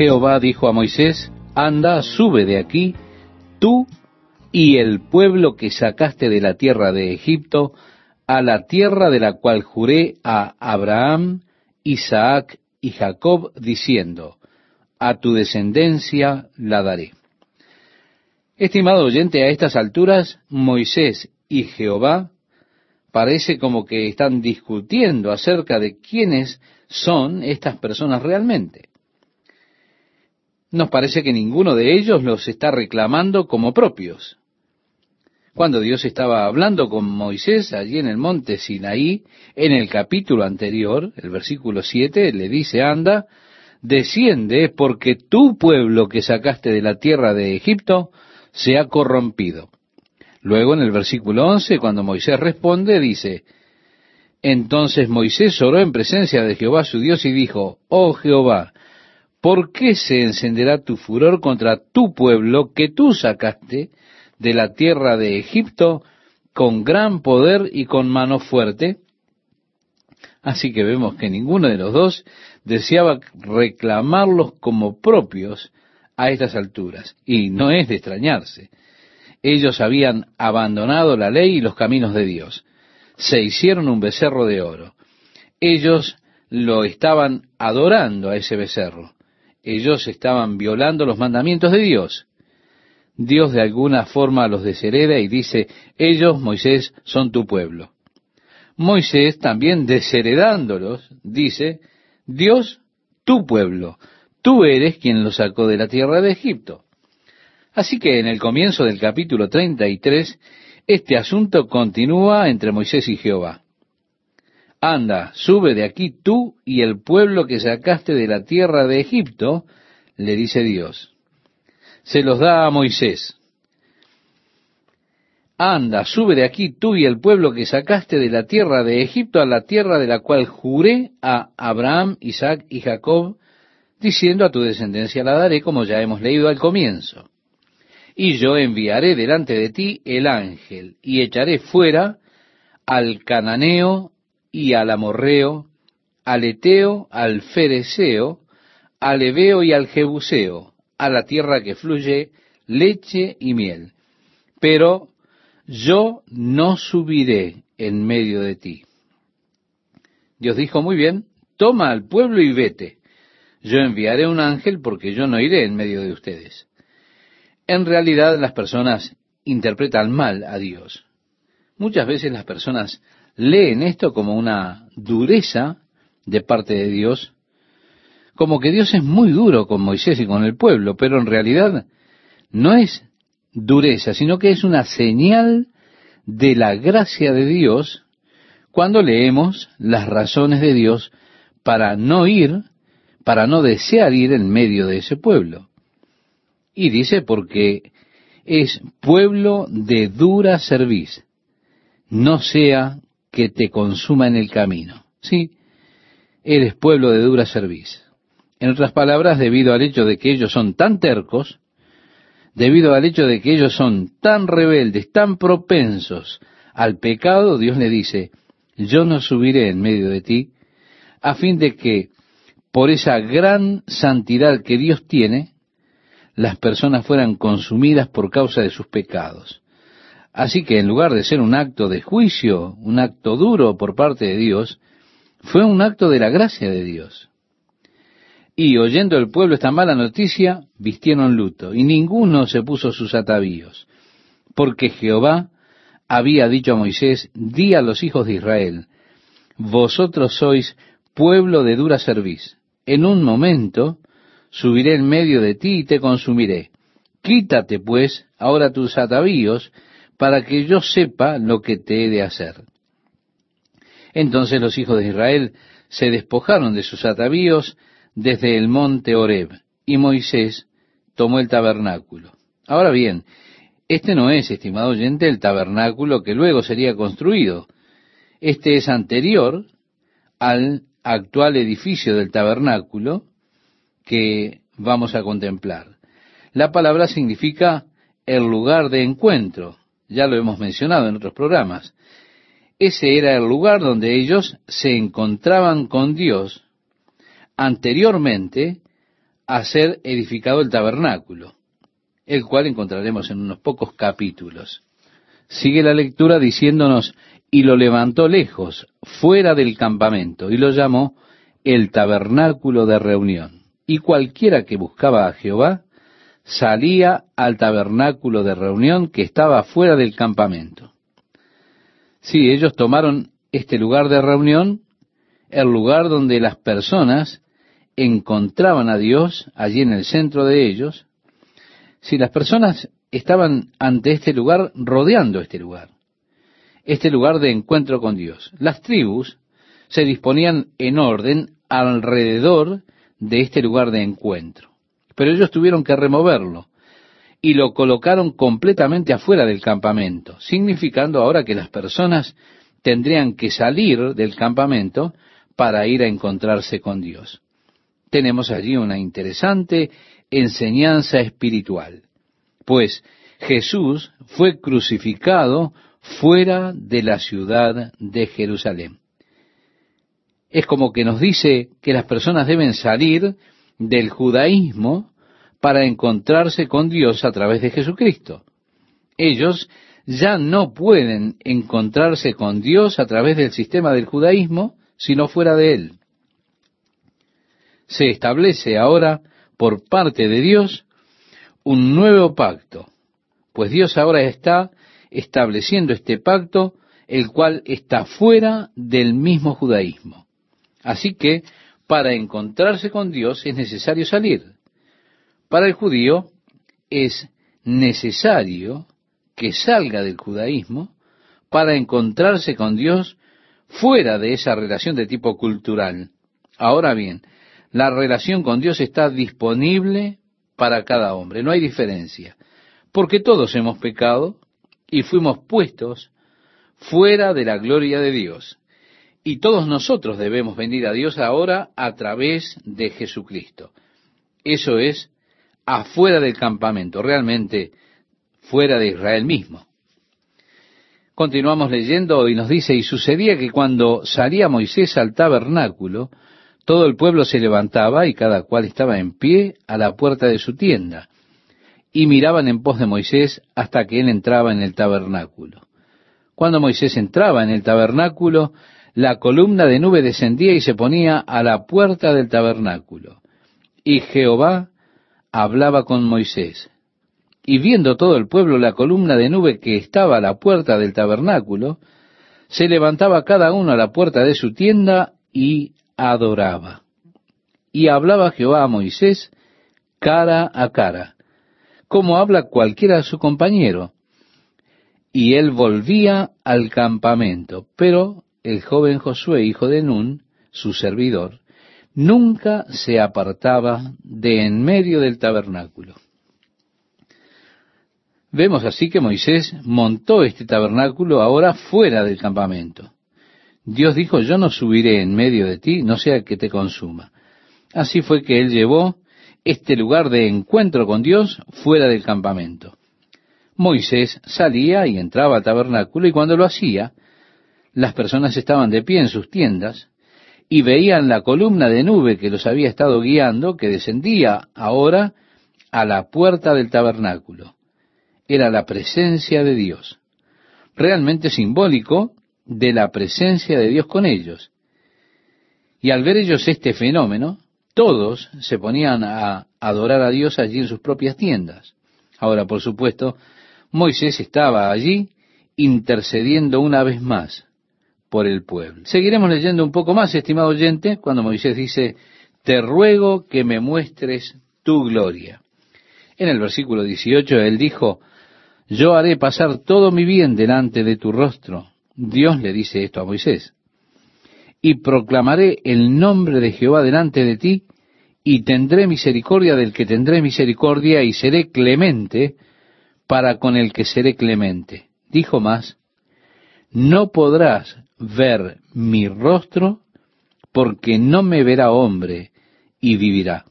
Jehová dijo a Moisés, anda, sube de aquí, tú y el pueblo que sacaste de la tierra de Egipto, a la tierra de la cual juré a Abraham, Isaac y Jacob, diciendo, a tu descendencia la daré. Estimado oyente, a estas alturas Moisés y Jehová parece como que están discutiendo acerca de quiénes son estas personas realmente. Nos parece que ninguno de ellos los está reclamando como propios. Cuando Dios estaba hablando con Moisés allí en el monte Sinaí, en el capítulo anterior, el versículo 7, le dice, anda, desciende porque tu pueblo que sacaste de la tierra de Egipto se ha corrompido. Luego en el versículo 11, cuando Moisés responde, dice, entonces Moisés oró en presencia de Jehová su Dios y dijo, Oh Jehová, ¿por qué se encenderá tu furor contra tu pueblo que tú sacaste de la tierra de Egipto con gran poder y con mano fuerte? Así que vemos que ninguno de los dos deseaba reclamarlos como propios a estas alturas. Y no es de extrañarse. Ellos habían abandonado la ley y los caminos de Dios. Se hicieron un becerro de oro. Ellos lo estaban adorando a ese becerro. Ellos estaban violando los mandamientos de Dios. Dios de alguna forma los deshereda y dice, ellos, Moisés, son tu pueblo. Moisés también desheredándolos, dice, Dios, tu pueblo, tú eres quien los sacó de la tierra de Egipto. Así que en el comienzo del capítulo 33, este asunto continúa entre Moisés y Jehová. Anda, sube de aquí tú y el pueblo que sacaste de la tierra de Egipto, le dice Dios. Se los da a Moisés. Anda, sube de aquí tú y el pueblo que sacaste de la tierra de Egipto a la tierra de la cual juré a Abraham, Isaac y Jacob, diciendo a tu descendencia la daré, como ya hemos leído al comienzo y yo enviaré delante de ti el ángel, y echaré fuera al cananeo y al amorreo, al eteo, al fereceo, al ebeo y al jebuseo, a la tierra que fluye leche y miel. Pero yo no subiré en medio de ti. Dios dijo, muy bien, toma al pueblo y vete. Yo enviaré un ángel porque yo no iré en medio de ustedes. En realidad las personas interpretan mal a Dios. Muchas veces las personas leen esto como una dureza de parte de Dios, como que Dios es muy duro con Moisés y con el pueblo, pero en realidad no es dureza, sino que es una señal de la gracia de Dios cuando leemos las razones de Dios para no ir, para no desear ir en medio de ese pueblo. Y dice porque es pueblo de dura cerviz, no sea que te consuma en el camino. Sí, eres pueblo de dura cerviz. En otras palabras, debido al hecho de que ellos son tan tercos, debido al hecho de que ellos son tan rebeldes, tan propensos al pecado, Dios le dice, yo no subiré en medio de ti, a fin de que por esa gran santidad que Dios tiene, las personas fueran consumidas por causa de sus pecados. Así que en lugar de ser un acto de juicio, un acto duro por parte de Dios, fue un acto de la gracia de Dios. Y oyendo el pueblo esta mala noticia, vistieron luto, y ninguno se puso sus atavíos, porque Jehová había dicho a Moisés, di a los hijos de Israel, vosotros sois pueblo de dura cerviz. En un momento subiré en medio de ti y te consumiré. Quítate, pues, ahora tus atavíos, para que yo sepa lo que te he de hacer. Entonces los hijos de Israel se despojaron de sus atavíos desde el monte Horeb, y Moisés tomó el tabernáculo. Ahora bien, este no es, estimado oyente, el tabernáculo que luego sería construido. Este es anterior al actual edificio del tabernáculo, que vamos a contemplar. La palabra significa el lugar de encuentro, ya lo hemos mencionado en otros programas. Ese era el lugar donde ellos se encontraban con Dios anteriormente a ser edificado el tabernáculo, el cual encontraremos en unos pocos capítulos. Sigue la lectura diciéndonos, y lo levantó lejos, fuera del campamento, y lo llamó el tabernáculo de reunión. Y cualquiera que buscaba a Jehová, salía al tabernáculo de reunión que estaba fuera del campamento. Sí, ellos tomaron este lugar de reunión, el lugar donde las personas encontraban a Dios allí en el centro de ellos, si las personas estaban ante este lugar, rodeando este lugar, este lugar de encuentro con Dios. Las tribus se disponían en orden alrededor de este lugar de encuentro, pero ellos tuvieron que removerlo y lo colocaron completamente afuera del campamento, significando ahora que las personas tendrían que salir del campamento para ir a encontrarse con Dios tenemos allí una interesante enseñanza espiritual. Pues Jesús fue crucificado fuera de la ciudad de Jerusalén. Es como que nos dice que las personas deben salir del judaísmo para encontrarse con Dios a través de Jesucristo. Ellos ya no pueden encontrarse con Dios a través del sistema del judaísmo, sino fuera de él se establece ahora por parte de Dios un nuevo pacto, pues Dios ahora está estableciendo este pacto, el cual está fuera del mismo judaísmo. Así que para encontrarse con Dios es necesario salir. Para el judío es necesario que salga del judaísmo para encontrarse con Dios fuera de esa relación de tipo cultural. Ahora bien, la relación con Dios está disponible para cada hombre, no hay diferencia, porque todos hemos pecado y fuimos puestos fuera de la gloria de Dios. Y todos nosotros debemos venir a Dios ahora a través de Jesucristo. Eso es afuera del campamento, realmente fuera de Israel mismo. Continuamos leyendo y nos dice, y sucedía que cuando salía Moisés al tabernáculo, todo el pueblo se levantaba y cada cual estaba en pie a la puerta de su tienda, y miraban en pos de Moisés hasta que él entraba en el tabernáculo. Cuando Moisés entraba en el tabernáculo, la columna de nube descendía y se ponía a la puerta del tabernáculo. Y Jehová hablaba con Moisés. Y viendo todo el pueblo la columna de nube que estaba a la puerta del tabernáculo, se levantaba cada uno a la puerta de su tienda y adoraba. Y hablaba Jehová a Moisés cara a cara, como habla cualquiera a su compañero. Y él volvía al campamento, pero el joven Josué, hijo de Nun, su servidor, nunca se apartaba de en medio del tabernáculo. Vemos así que Moisés montó este tabernáculo ahora fuera del campamento. Dios dijo, yo no subiré en medio de ti, no sea que te consuma. Así fue que él llevó este lugar de encuentro con Dios fuera del campamento. Moisés salía y entraba al tabernáculo y cuando lo hacía, las personas estaban de pie en sus tiendas y veían la columna de nube que los había estado guiando, que descendía ahora a la puerta del tabernáculo. Era la presencia de Dios. Realmente simbólico de la presencia de Dios con ellos. Y al ver ellos este fenómeno, todos se ponían a adorar a Dios allí en sus propias tiendas. Ahora, por supuesto, Moisés estaba allí intercediendo una vez más por el pueblo. Seguiremos leyendo un poco más, estimado oyente, cuando Moisés dice, te ruego que me muestres tu gloria. En el versículo 18 él dijo, yo haré pasar todo mi bien delante de tu rostro Dios le dice esto a Moisés. Y proclamaré el nombre de Jehová delante de ti, y tendré misericordia del que tendré misericordia, y seré clemente para con el que seré clemente. Dijo más, no podrás ver mi rostro, porque no me verá hombre, y vivirá.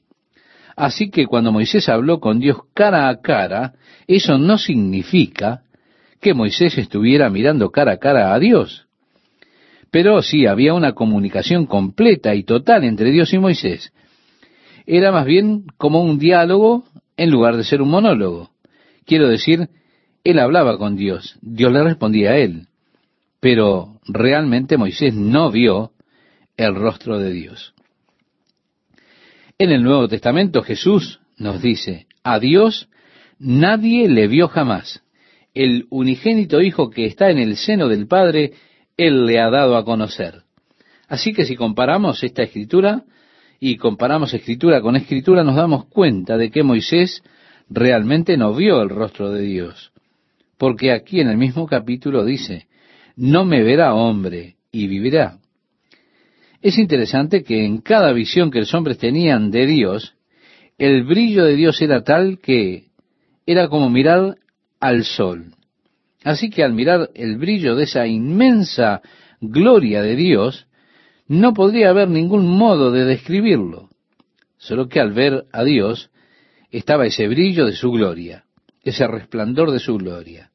Así que cuando Moisés habló con Dios cara a cara, eso no significa que Moisés estuviera mirando cara a cara a Dios. Pero sí había una comunicación completa y total entre Dios y Moisés. era más bien como un diálogo en lugar de ser un monólogo. Quiero decir, él hablaba con Dios, Dios le respondía a él, pero realmente Moisés no vio el rostro de Dios. En el Nuevo Testamento Jesús nos dice, a Dios nadie le vio jamás. El unigénito Hijo que está en el seno del Padre, Él le ha dado a conocer. Así que si comparamos esta escritura y comparamos escritura con escritura, nos damos cuenta de que Moisés realmente no vio el rostro de Dios. Porque aquí en el mismo capítulo dice, no me verá hombre y vivirá. Es interesante que en cada visión que los hombres tenían de Dios, el brillo de Dios era tal que era como mirar al sol. Así que al mirar el brillo de esa inmensa gloria de Dios, no podría haber ningún modo de describirlo. Solo que al ver a Dios estaba ese brillo de su gloria, ese resplandor de su gloria.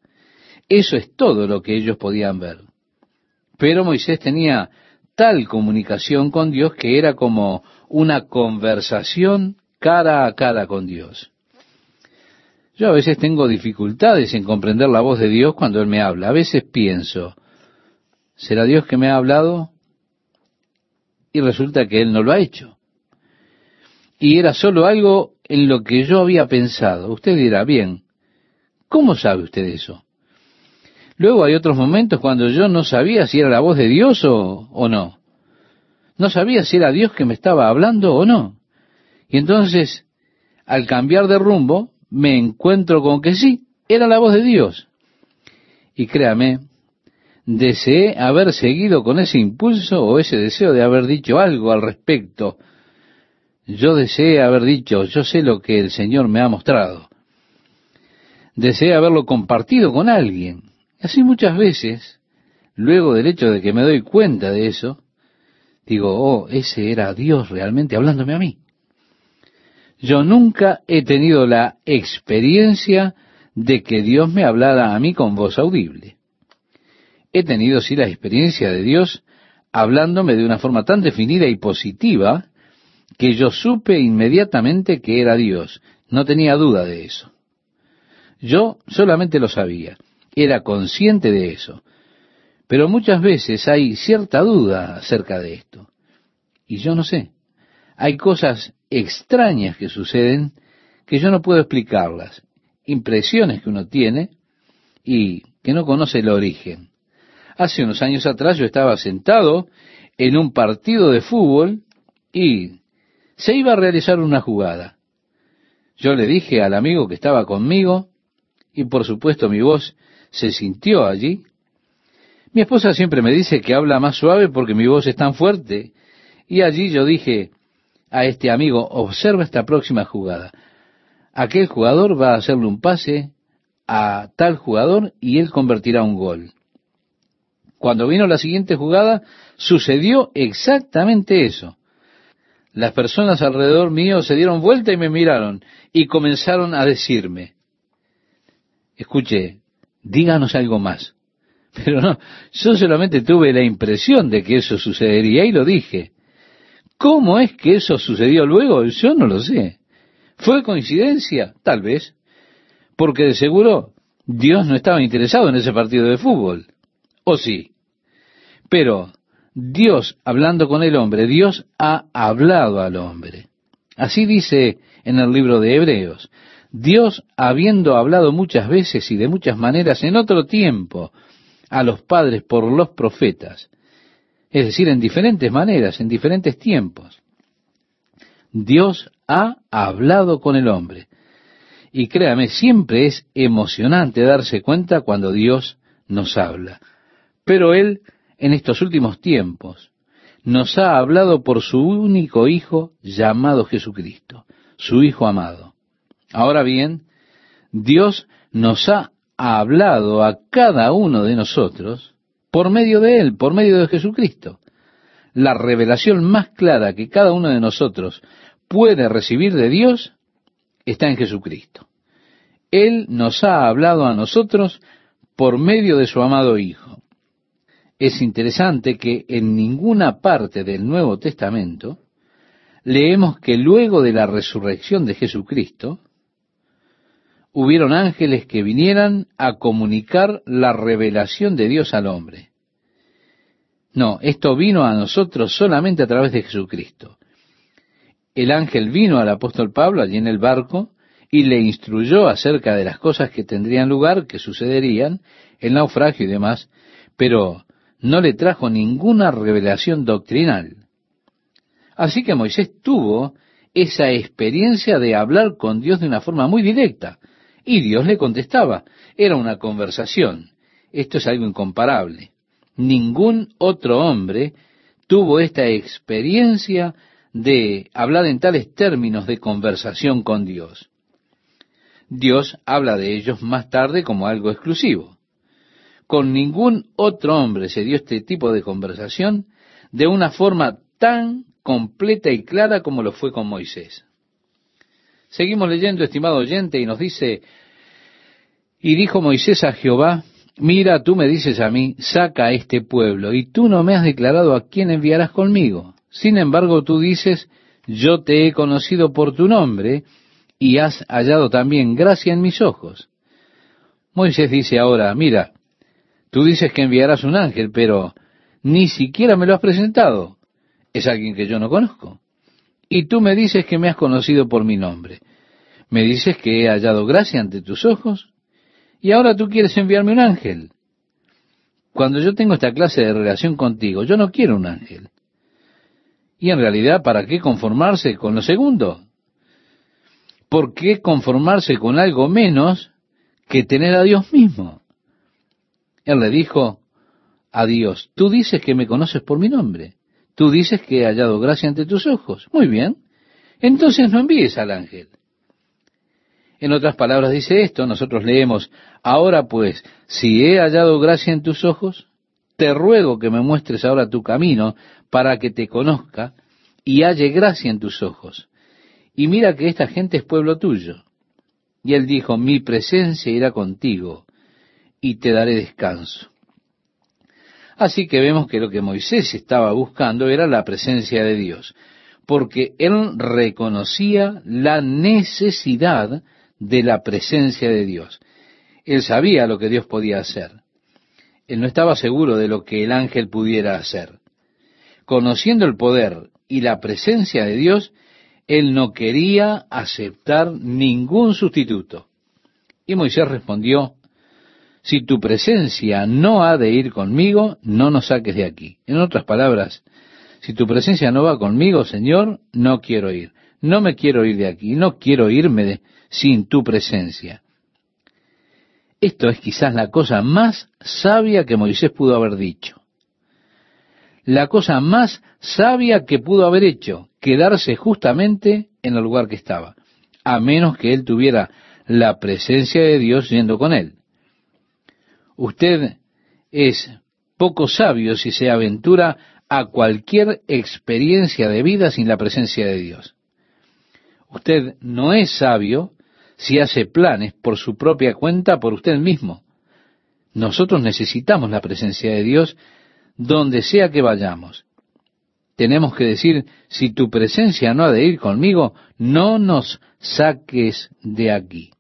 Eso es todo lo que ellos podían ver. Pero Moisés tenía tal comunicación con Dios que era como una conversación cara a cara con Dios. Yo a veces tengo dificultades en comprender la voz de Dios cuando Él me habla. A veces pienso, ¿será Dios que me ha hablado? Y resulta que Él no lo ha hecho. Y era solo algo en lo que yo había pensado. Usted dirá, bien, ¿cómo sabe usted eso? Luego hay otros momentos cuando yo no sabía si era la voz de Dios o, o no. No sabía si era Dios que me estaba hablando o no. Y entonces, al cambiar de rumbo, me encuentro con que sí, era la voz de Dios. Y créame, deseé haber seguido con ese impulso o ese deseo de haber dicho algo al respecto. Yo deseé haber dicho, yo sé lo que el Señor me ha mostrado. Deseé haberlo compartido con alguien. Así muchas veces, luego del hecho de que me doy cuenta de eso, digo, oh, ese era Dios realmente hablándome a mí. Yo nunca he tenido la experiencia de que Dios me hablara a mí con voz audible. He tenido sí la experiencia de Dios hablándome de una forma tan definida y positiva que yo supe inmediatamente que era Dios. No tenía duda de eso. Yo solamente lo sabía, era consciente de eso. Pero muchas veces hay cierta duda acerca de esto. Y yo no sé. Hay cosas extrañas que suceden que yo no puedo explicarlas, impresiones que uno tiene y que no conoce el origen. Hace unos años atrás yo estaba sentado en un partido de fútbol y se iba a realizar una jugada. Yo le dije al amigo que estaba conmigo y por supuesto mi voz se sintió allí. Mi esposa siempre me dice que habla más suave porque mi voz es tan fuerte. Y allí yo dije, a este amigo, observa esta próxima jugada. Aquel jugador va a hacerle un pase a tal jugador y él convertirá un gol. Cuando vino la siguiente jugada, sucedió exactamente eso. Las personas alrededor mío se dieron vuelta y me miraron y comenzaron a decirme, escuche, díganos algo más. Pero no, yo solamente tuve la impresión de que eso sucedería y lo dije. ¿Cómo es que eso sucedió luego? Yo no lo sé. ¿Fue coincidencia? Tal vez. Porque de seguro Dios no estaba interesado en ese partido de fútbol. ¿O sí? Pero Dios, hablando con el hombre, Dios ha hablado al hombre. Así dice en el libro de Hebreos. Dios, habiendo hablado muchas veces y de muchas maneras en otro tiempo a los padres por los profetas, es decir, en diferentes maneras, en diferentes tiempos. Dios ha hablado con el hombre. Y créame, siempre es emocionante darse cuenta cuando Dios nos habla. Pero Él, en estos últimos tiempos, nos ha hablado por su único Hijo llamado Jesucristo, su Hijo amado. Ahora bien, Dios nos ha hablado a cada uno de nosotros por medio de Él, por medio de Jesucristo. La revelación más clara que cada uno de nosotros puede recibir de Dios está en Jesucristo. Él nos ha hablado a nosotros por medio de su amado Hijo. Es interesante que en ninguna parte del Nuevo Testamento leemos que luego de la resurrección de Jesucristo, hubieron ángeles que vinieran a comunicar la revelación de Dios al hombre. No, esto vino a nosotros solamente a través de Jesucristo. El ángel vino al apóstol Pablo allí en el barco y le instruyó acerca de las cosas que tendrían lugar, que sucederían, el naufragio y demás, pero no le trajo ninguna revelación doctrinal. Así que Moisés tuvo esa experiencia de hablar con Dios de una forma muy directa, y Dios le contestaba. Era una conversación. Esto es algo incomparable. Ningún otro hombre tuvo esta experiencia de hablar en tales términos de conversación con Dios. Dios habla de ellos más tarde como algo exclusivo. Con ningún otro hombre se dio este tipo de conversación de una forma tan completa y clara como lo fue con Moisés. Seguimos leyendo, estimado oyente, y nos dice, y dijo Moisés a Jehová, mira, tú me dices a mí, saca a este pueblo, y tú no me has declarado a quién enviarás conmigo. Sin embargo, tú dices, yo te he conocido por tu nombre, y has hallado también gracia en mis ojos. Moisés dice ahora, mira, tú dices que enviarás un ángel, pero ni siquiera me lo has presentado. Es alguien que yo no conozco. Y tú me dices que me has conocido por mi nombre. Me dices que he hallado gracia ante tus ojos. Y ahora tú quieres enviarme un ángel. Cuando yo tengo esta clase de relación contigo, yo no quiero un ángel. Y en realidad, ¿para qué conformarse con lo segundo? ¿Por qué conformarse con algo menos que tener a Dios mismo? Él le dijo a Dios, tú dices que me conoces por mi nombre. Tú dices que he hallado gracia ante tus ojos. Muy bien. Entonces no envíes al ángel. En otras palabras dice esto, nosotros leemos, ahora pues, si he hallado gracia en tus ojos, te ruego que me muestres ahora tu camino para que te conozca y halle gracia en tus ojos. Y mira que esta gente es pueblo tuyo. Y él dijo, mi presencia irá contigo y te daré descanso. Así que vemos que lo que Moisés estaba buscando era la presencia de Dios, porque él reconocía la necesidad de la presencia de Dios. Él sabía lo que Dios podía hacer. Él no estaba seguro de lo que el ángel pudiera hacer. Conociendo el poder y la presencia de Dios, él no quería aceptar ningún sustituto. Y Moisés respondió, si tu presencia no ha de ir conmigo, no nos saques de aquí. En otras palabras, si tu presencia no va conmigo, Señor, no quiero ir. No me quiero ir de aquí, no quiero irme sin tu presencia. Esto es quizás la cosa más sabia que Moisés pudo haber dicho. La cosa más sabia que pudo haber hecho, quedarse justamente en el lugar que estaba, a menos que él tuviera la presencia de Dios yendo con él. Usted es poco sabio si se aventura a cualquier experiencia de vida sin la presencia de Dios. Usted no es sabio si hace planes por su propia cuenta, por usted mismo. Nosotros necesitamos la presencia de Dios donde sea que vayamos. Tenemos que decir, si tu presencia no ha de ir conmigo, no nos saques de aquí.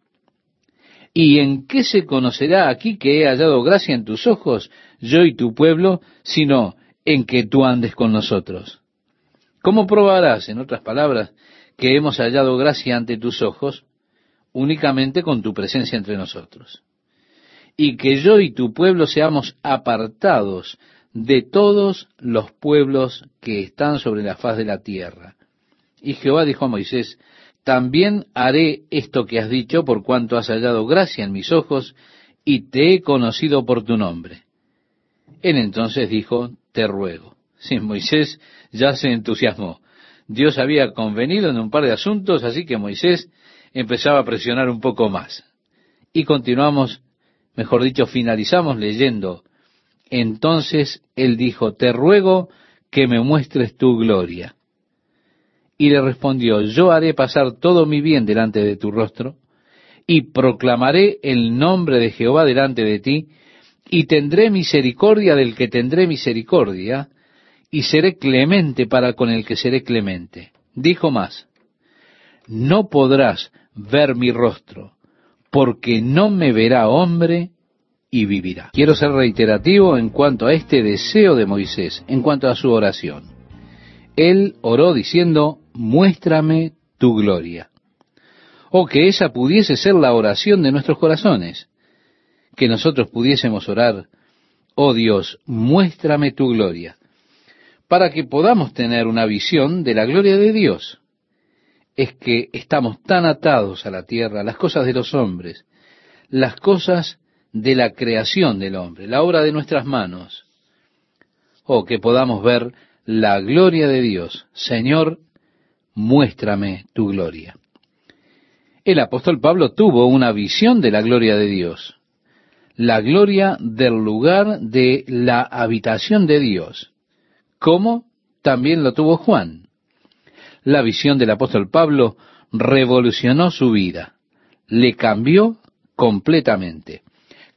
¿Y en qué se conocerá aquí que he hallado gracia en tus ojos, yo y tu pueblo, sino en que tú andes con nosotros? ¿Cómo probarás, en otras palabras, que hemos hallado gracia ante tus ojos? Únicamente con tu presencia entre nosotros. Y que yo y tu pueblo seamos apartados de todos los pueblos que están sobre la faz de la tierra. Y Jehová dijo a Moisés, también haré esto que has dicho por cuanto has hallado gracia en mis ojos y te he conocido por tu nombre. Él entonces dijo, te ruego. Sí, Moisés ya se entusiasmó. Dios había convenido en un par de asuntos, así que Moisés empezaba a presionar un poco más. Y continuamos, mejor dicho, finalizamos leyendo. Entonces él dijo, te ruego que me muestres tu gloria. Y le respondió, yo haré pasar todo mi bien delante de tu rostro, y proclamaré el nombre de Jehová delante de ti, y tendré misericordia del que tendré misericordia, y seré clemente para con el que seré clemente. Dijo más, no podrás ver mi rostro, porque no me verá hombre y vivirá. Quiero ser reiterativo en cuanto a este deseo de Moisés, en cuanto a su oración. Él oró diciendo, muéstrame tu gloria. O que esa pudiese ser la oración de nuestros corazones, que nosotros pudiésemos orar, oh Dios, muéstrame tu gloria, para que podamos tener una visión de la gloria de Dios. Es que estamos tan atados a la tierra, las cosas de los hombres, las cosas de la creación del hombre, la obra de nuestras manos. Oh, que podamos ver la gloria de Dios. Señor, muéstrame tu gloria. El apóstol Pablo tuvo una visión de la gloria de Dios, la gloria del lugar de la habitación de Dios, como también lo tuvo Juan. La visión del apóstol Pablo revolucionó su vida, le cambió completamente,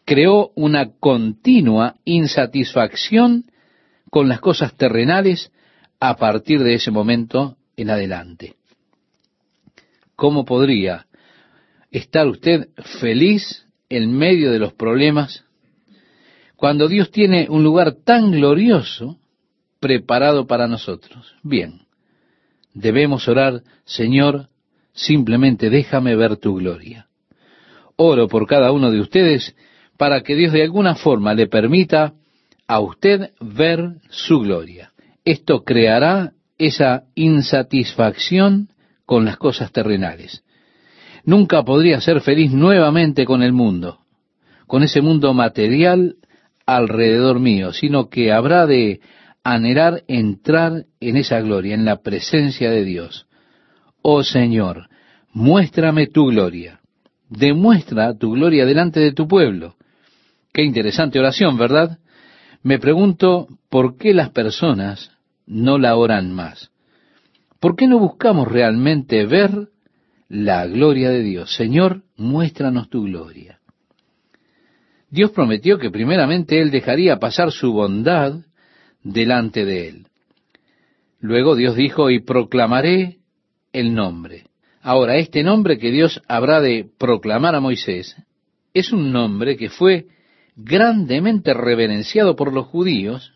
creó una continua insatisfacción con las cosas terrenales a partir de ese momento en adelante. ¿Cómo podría estar usted feliz en medio de los problemas cuando Dios tiene un lugar tan glorioso preparado para nosotros? Bien, debemos orar, Señor, simplemente déjame ver tu gloria. Oro por cada uno de ustedes para que Dios de alguna forma le permita a usted ver su gloria. Esto creará esa insatisfacción con las cosas terrenales. Nunca podría ser feliz nuevamente con el mundo, con ese mundo material alrededor mío, sino que habrá de anhelar entrar en esa gloria, en la presencia de Dios. Oh Señor, muéstrame tu gloria. Demuestra tu gloria delante de tu pueblo. Qué interesante oración, ¿verdad? Me pregunto por qué las personas no la oran más. ¿Por qué no buscamos realmente ver la gloria de Dios? Señor, muéstranos tu gloria. Dios prometió que primeramente Él dejaría pasar su bondad delante de Él. Luego Dios dijo, y proclamaré el nombre. Ahora, este nombre que Dios habrá de proclamar a Moisés es un nombre que fue grandemente reverenciado por los judíos,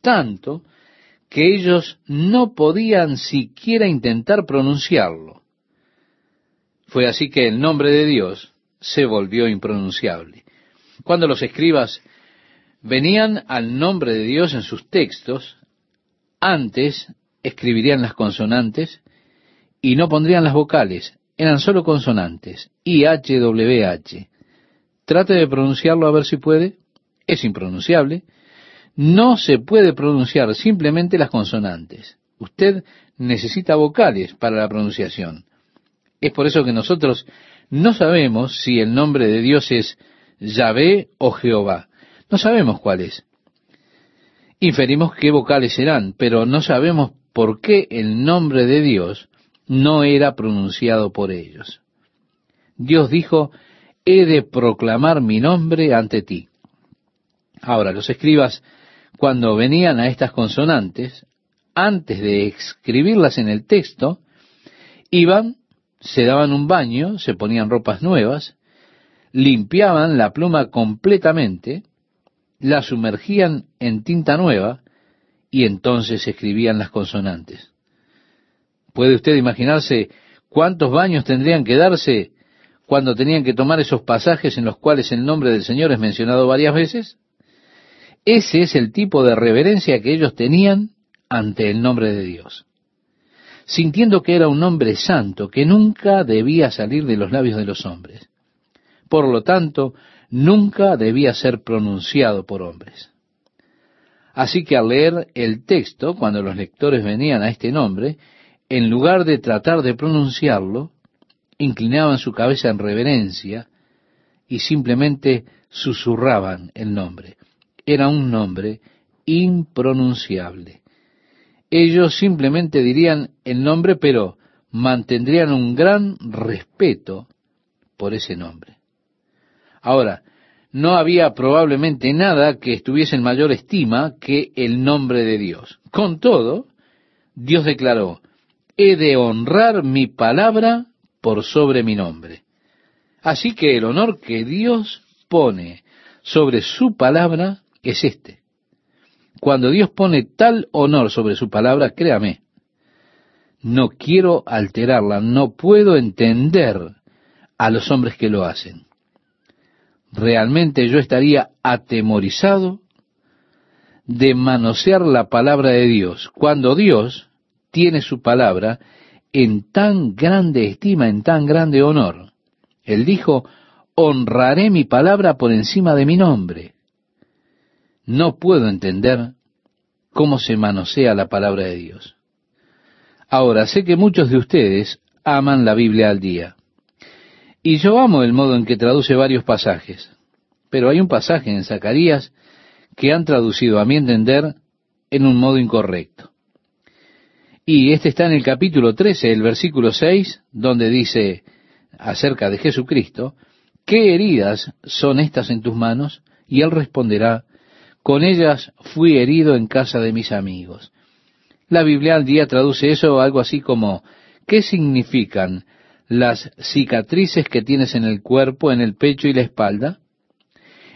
tanto que ellos no podían siquiera intentar pronunciarlo. Fue así que el nombre de Dios se volvió impronunciable. Cuando los escribas venían al nombre de Dios en sus textos, antes escribirían las consonantes y no pondrían las vocales, eran solo consonantes, I, H, W, H. Trate de pronunciarlo a ver si puede. Es impronunciable. No se puede pronunciar simplemente las consonantes. Usted necesita vocales para la pronunciación. Es por eso que nosotros no sabemos si el nombre de Dios es Yahvé o Jehová. No sabemos cuál es. Inferimos qué vocales serán, pero no sabemos por qué el nombre de Dios no era pronunciado por ellos. Dios dijo, he de proclamar mi nombre ante ti. Ahora, los escribas, cuando venían a estas consonantes, antes de escribirlas en el texto, iban, se daban un baño, se ponían ropas nuevas, limpiaban la pluma completamente, la sumergían en tinta nueva y entonces escribían las consonantes. ¿Puede usted imaginarse cuántos baños tendrían que darse cuando tenían que tomar esos pasajes en los cuales el nombre del Señor es mencionado varias veces? Ese es el tipo de reverencia que ellos tenían ante el nombre de Dios, sintiendo que era un nombre santo que nunca debía salir de los labios de los hombres. Por lo tanto, nunca debía ser pronunciado por hombres. Así que al leer el texto, cuando los lectores venían a este nombre, en lugar de tratar de pronunciarlo, inclinaban su cabeza en reverencia y simplemente susurraban el nombre. Era un nombre impronunciable. Ellos simplemente dirían el nombre, pero mantendrían un gran respeto por ese nombre. Ahora, no había probablemente nada que estuviese en mayor estima que el nombre de Dios. Con todo, Dios declaró, he de honrar mi palabra por sobre mi nombre. Así que el honor que Dios pone sobre su palabra es este. Cuando Dios pone tal honor sobre su palabra, créame, no quiero alterarla, no puedo entender a los hombres que lo hacen. Realmente yo estaría atemorizado de manosear la palabra de Dios, cuando Dios tiene su palabra en tan grande estima, en tan grande honor. Él dijo, honraré mi palabra por encima de mi nombre. No puedo entender cómo se manosea la palabra de Dios. Ahora, sé que muchos de ustedes aman la Biblia al día. Y yo amo el modo en que traduce varios pasajes. Pero hay un pasaje en Zacarías que han traducido, a mi entender, en un modo incorrecto. Y este está en el capítulo 13, el versículo 6, donde dice acerca de Jesucristo, ¿qué heridas son estas en tus manos? Y él responderá, con ellas fui herido en casa de mis amigos. La Biblia al día traduce eso algo así como, ¿qué significan las cicatrices que tienes en el cuerpo, en el pecho y la espalda?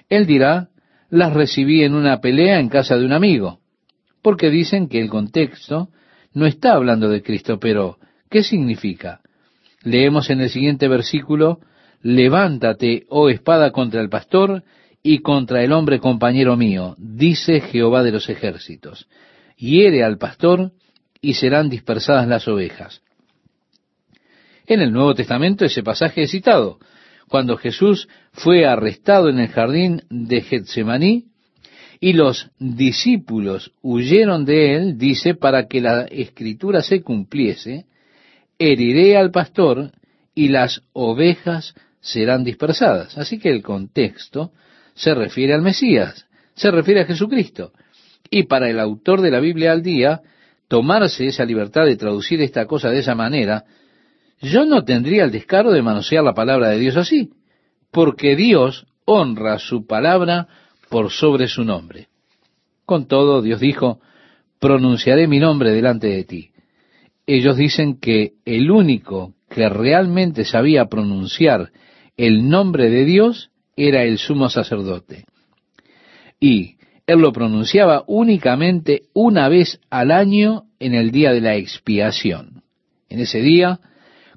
Él dirá, las recibí en una pelea en casa de un amigo, porque dicen que el contexto no está hablando de Cristo, pero ¿qué significa? Leemos en el siguiente versículo, levántate, oh espada, contra el pastor y contra el hombre compañero mío, dice Jehová de los ejércitos hiere al pastor y serán dispersadas las ovejas. En el Nuevo Testamento ese pasaje es citado. Cuando Jesús fue arrestado en el jardín de Getsemaní y los discípulos huyeron de él, dice, para que la escritura se cumpliese, heriré al pastor y las ovejas serán dispersadas. Así que el contexto se refiere al Mesías, se refiere a Jesucristo. Y para el autor de la Biblia al día, tomarse esa libertad de traducir esta cosa de esa manera, yo no tendría el descaro de manosear la palabra de Dios así, porque Dios honra su palabra por sobre su nombre. Con todo, Dios dijo, pronunciaré mi nombre delante de ti. Ellos dicen que el único que realmente sabía pronunciar el nombre de Dios era el sumo sacerdote. Y él lo pronunciaba únicamente una vez al año en el día de la expiación. En ese día,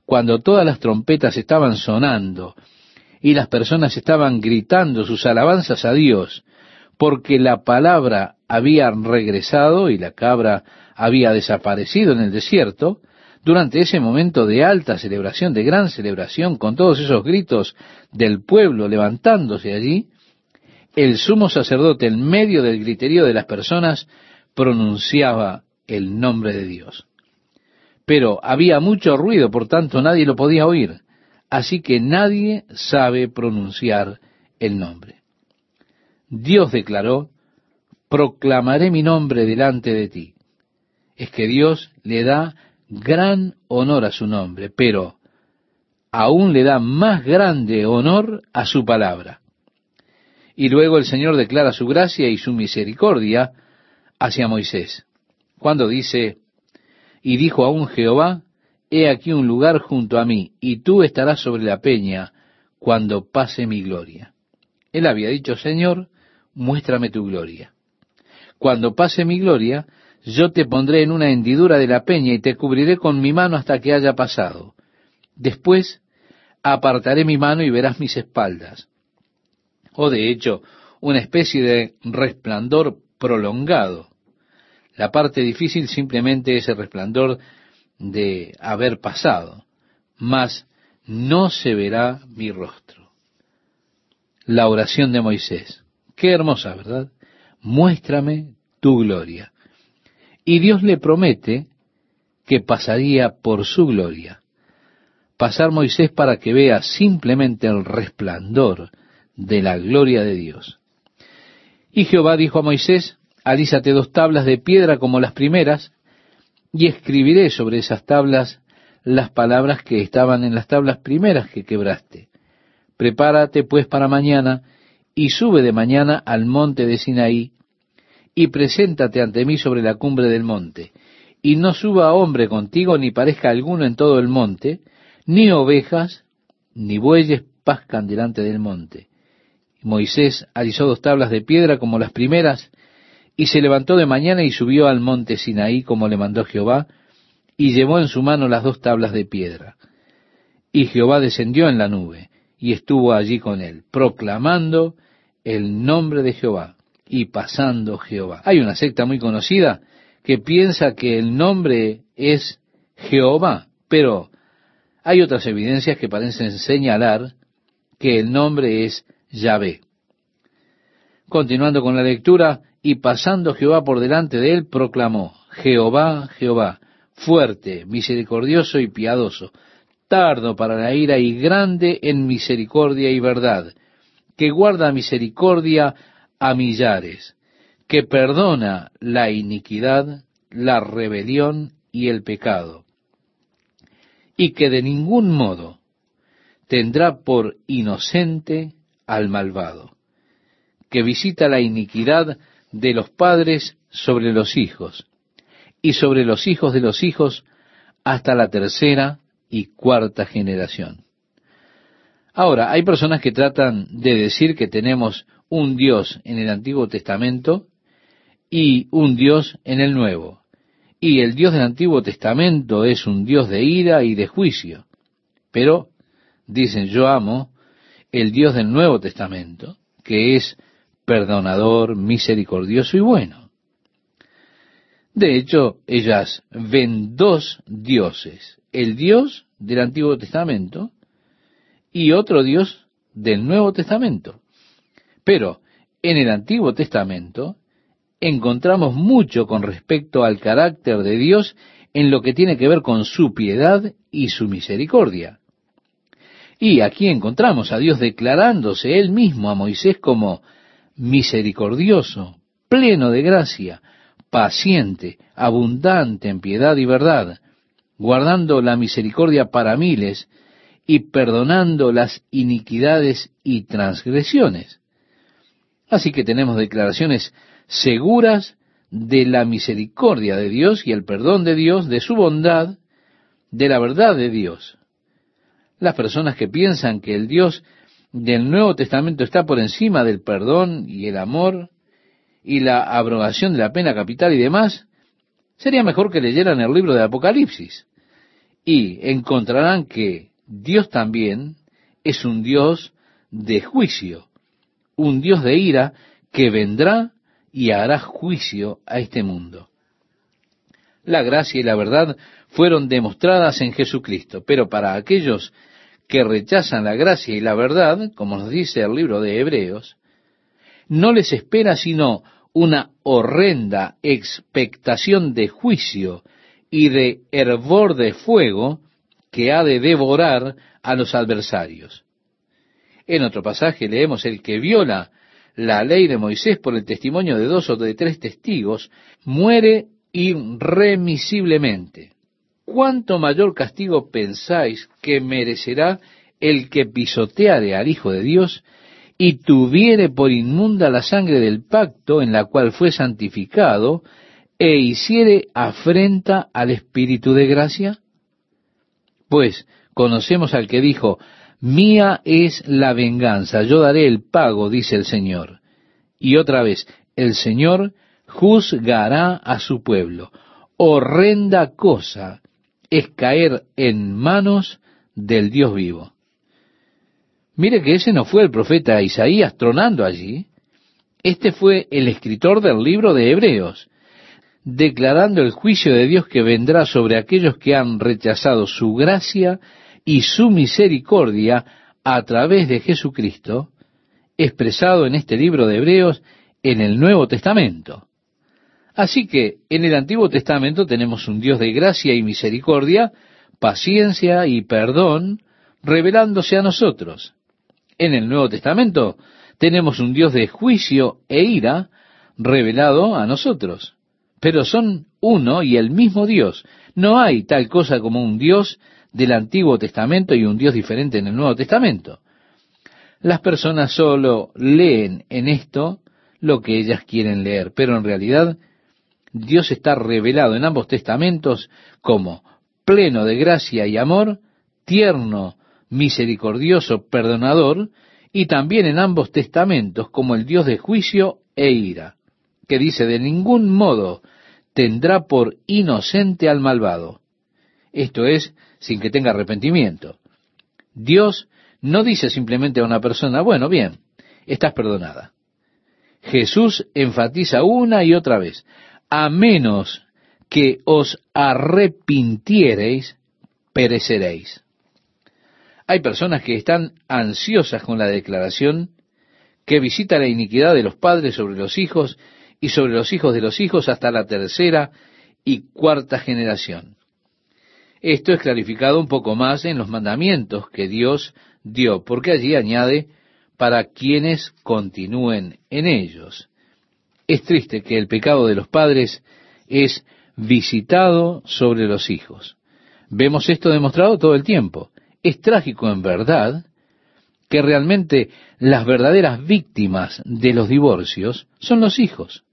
cuando todas las trompetas estaban sonando y las personas estaban gritando sus alabanzas a Dios, porque la palabra había regresado y la cabra había desaparecido en el desierto, durante ese momento de alta celebración, de gran celebración, con todos esos gritos del pueblo levantándose allí, el sumo sacerdote en medio del griterío de las personas pronunciaba el nombre de Dios. Pero había mucho ruido, por tanto nadie lo podía oír, así que nadie sabe pronunciar el nombre. Dios declaró, proclamaré mi nombre delante de ti. Es que Dios le da gran honor a su nombre, pero aún le da más grande honor a su palabra. Y luego el Señor declara su gracia y su misericordia hacia Moisés, cuando dice, y dijo aún Jehová, he aquí un lugar junto a mí, y tú estarás sobre la peña cuando pase mi gloria. Él había dicho, Señor, muéstrame tu gloria. Cuando pase mi gloria, yo te pondré en una hendidura de la peña y te cubriré con mi mano hasta que haya pasado. Después apartaré mi mano y verás mis espaldas o de hecho una especie de resplandor prolongado. La parte difícil simplemente es el resplandor de haber pasado, mas no se verá mi rostro. La oración de Moisés. Qué hermosa, ¿verdad? Muéstrame tu gloria. Y Dios le promete que pasaría por su gloria. Pasar Moisés para que vea simplemente el resplandor de la gloria de Dios. Y Jehová dijo a Moisés, alízate dos tablas de piedra como las primeras, y escribiré sobre esas tablas las palabras que estaban en las tablas primeras que quebraste. Prepárate pues para mañana, y sube de mañana al monte de Sinaí, y preséntate ante mí sobre la cumbre del monte, y no suba hombre contigo, ni parezca alguno en todo el monte, ni ovejas, ni bueyes pascan delante del monte. Moisés alisó dos tablas de piedra como las primeras, y se levantó de mañana y subió al monte Sinaí como le mandó Jehová, y llevó en su mano las dos tablas de piedra. Y Jehová descendió en la nube, y estuvo allí con él, proclamando el nombre de Jehová, y pasando Jehová. Hay una secta muy conocida que piensa que el nombre es Jehová, pero hay otras evidencias que parecen señalar que el nombre es Yahvé. Continuando con la lectura, y pasando Jehová por delante de él, proclamó, Jehová, Jehová, fuerte, misericordioso y piadoso, tardo para la ira y grande en misericordia y verdad, que guarda misericordia a millares, que perdona la iniquidad, la rebelión y el pecado, y que de ningún modo tendrá por inocente al malvado, que visita la iniquidad de los padres sobre los hijos, y sobre los hijos de los hijos hasta la tercera y cuarta generación. Ahora, hay personas que tratan de decir que tenemos un Dios en el Antiguo Testamento y un Dios en el Nuevo. Y el Dios del Antiguo Testamento es un Dios de ira y de juicio. Pero, dicen, yo amo el Dios del Nuevo Testamento, que es perdonador, misericordioso y bueno. De hecho, ellas ven dos dioses, el Dios del Antiguo Testamento y otro Dios del Nuevo Testamento. Pero en el Antiguo Testamento encontramos mucho con respecto al carácter de Dios en lo que tiene que ver con su piedad y su misericordia. Y aquí encontramos a Dios declarándose él mismo a Moisés como misericordioso, pleno de gracia, paciente, abundante en piedad y verdad, guardando la misericordia para miles y perdonando las iniquidades y transgresiones. Así que tenemos declaraciones seguras de la misericordia de Dios y el perdón de Dios, de su bondad, de la verdad de Dios. Las personas que piensan que el Dios del Nuevo Testamento está por encima del perdón y el amor y la abrogación de la pena capital y demás, sería mejor que leyeran el libro de Apocalipsis y encontrarán que Dios también es un Dios de juicio un Dios de ira que vendrá y hará juicio a este mundo. La gracia y la verdad fueron demostradas en Jesucristo, pero para aquellos que rechazan la gracia y la verdad, como nos dice el libro de Hebreos, no les espera sino una horrenda expectación de juicio y de hervor de fuego que ha de devorar a los adversarios. En otro pasaje leemos el que viola la ley de Moisés por el testimonio de dos o de tres testigos, muere irremisiblemente. ¿Cuánto mayor castigo pensáis que merecerá el que pisoteare al Hijo de Dios y tuviere por inmunda la sangre del pacto en la cual fue santificado e hiciere afrenta al Espíritu de gracia? Pues conocemos al que dijo, Mía es la venganza, yo daré el pago, dice el Señor. Y otra vez, el Señor juzgará a su pueblo. Horrenda cosa es caer en manos del Dios vivo. Mire que ese no fue el profeta Isaías tronando allí. Este fue el escritor del libro de Hebreos, declarando el juicio de Dios que vendrá sobre aquellos que han rechazado su gracia y su misericordia a través de Jesucristo, expresado en este libro de Hebreos en el Nuevo Testamento. Así que en el Antiguo Testamento tenemos un Dios de gracia y misericordia, paciencia y perdón, revelándose a nosotros. En el Nuevo Testamento tenemos un Dios de juicio e ira revelado a nosotros. Pero son uno y el mismo Dios. No hay tal cosa como un Dios del Antiguo Testamento y un Dios diferente en el Nuevo Testamento. Las personas solo leen en esto lo que ellas quieren leer, pero en realidad Dios está revelado en ambos testamentos como pleno de gracia y amor, tierno, misericordioso, perdonador, y también en ambos testamentos como el Dios de juicio e ira, que dice de ningún modo tendrá por inocente al malvado. Esto es, sin que tenga arrepentimiento. Dios no dice simplemente a una persona, bueno, bien, estás perdonada. Jesús enfatiza una y otra vez, a menos que os arrepintiereis, pereceréis. Hay personas que están ansiosas con la declaración que visita la iniquidad de los padres sobre los hijos y sobre los hijos de los hijos hasta la tercera y cuarta generación. Esto es clarificado un poco más en los mandamientos que Dios dio, porque allí añade para quienes continúen en ellos. Es triste que el pecado de los padres es visitado sobre los hijos. Vemos esto demostrado todo el tiempo. Es trágico en verdad que realmente las verdaderas víctimas de los divorcios son los hijos.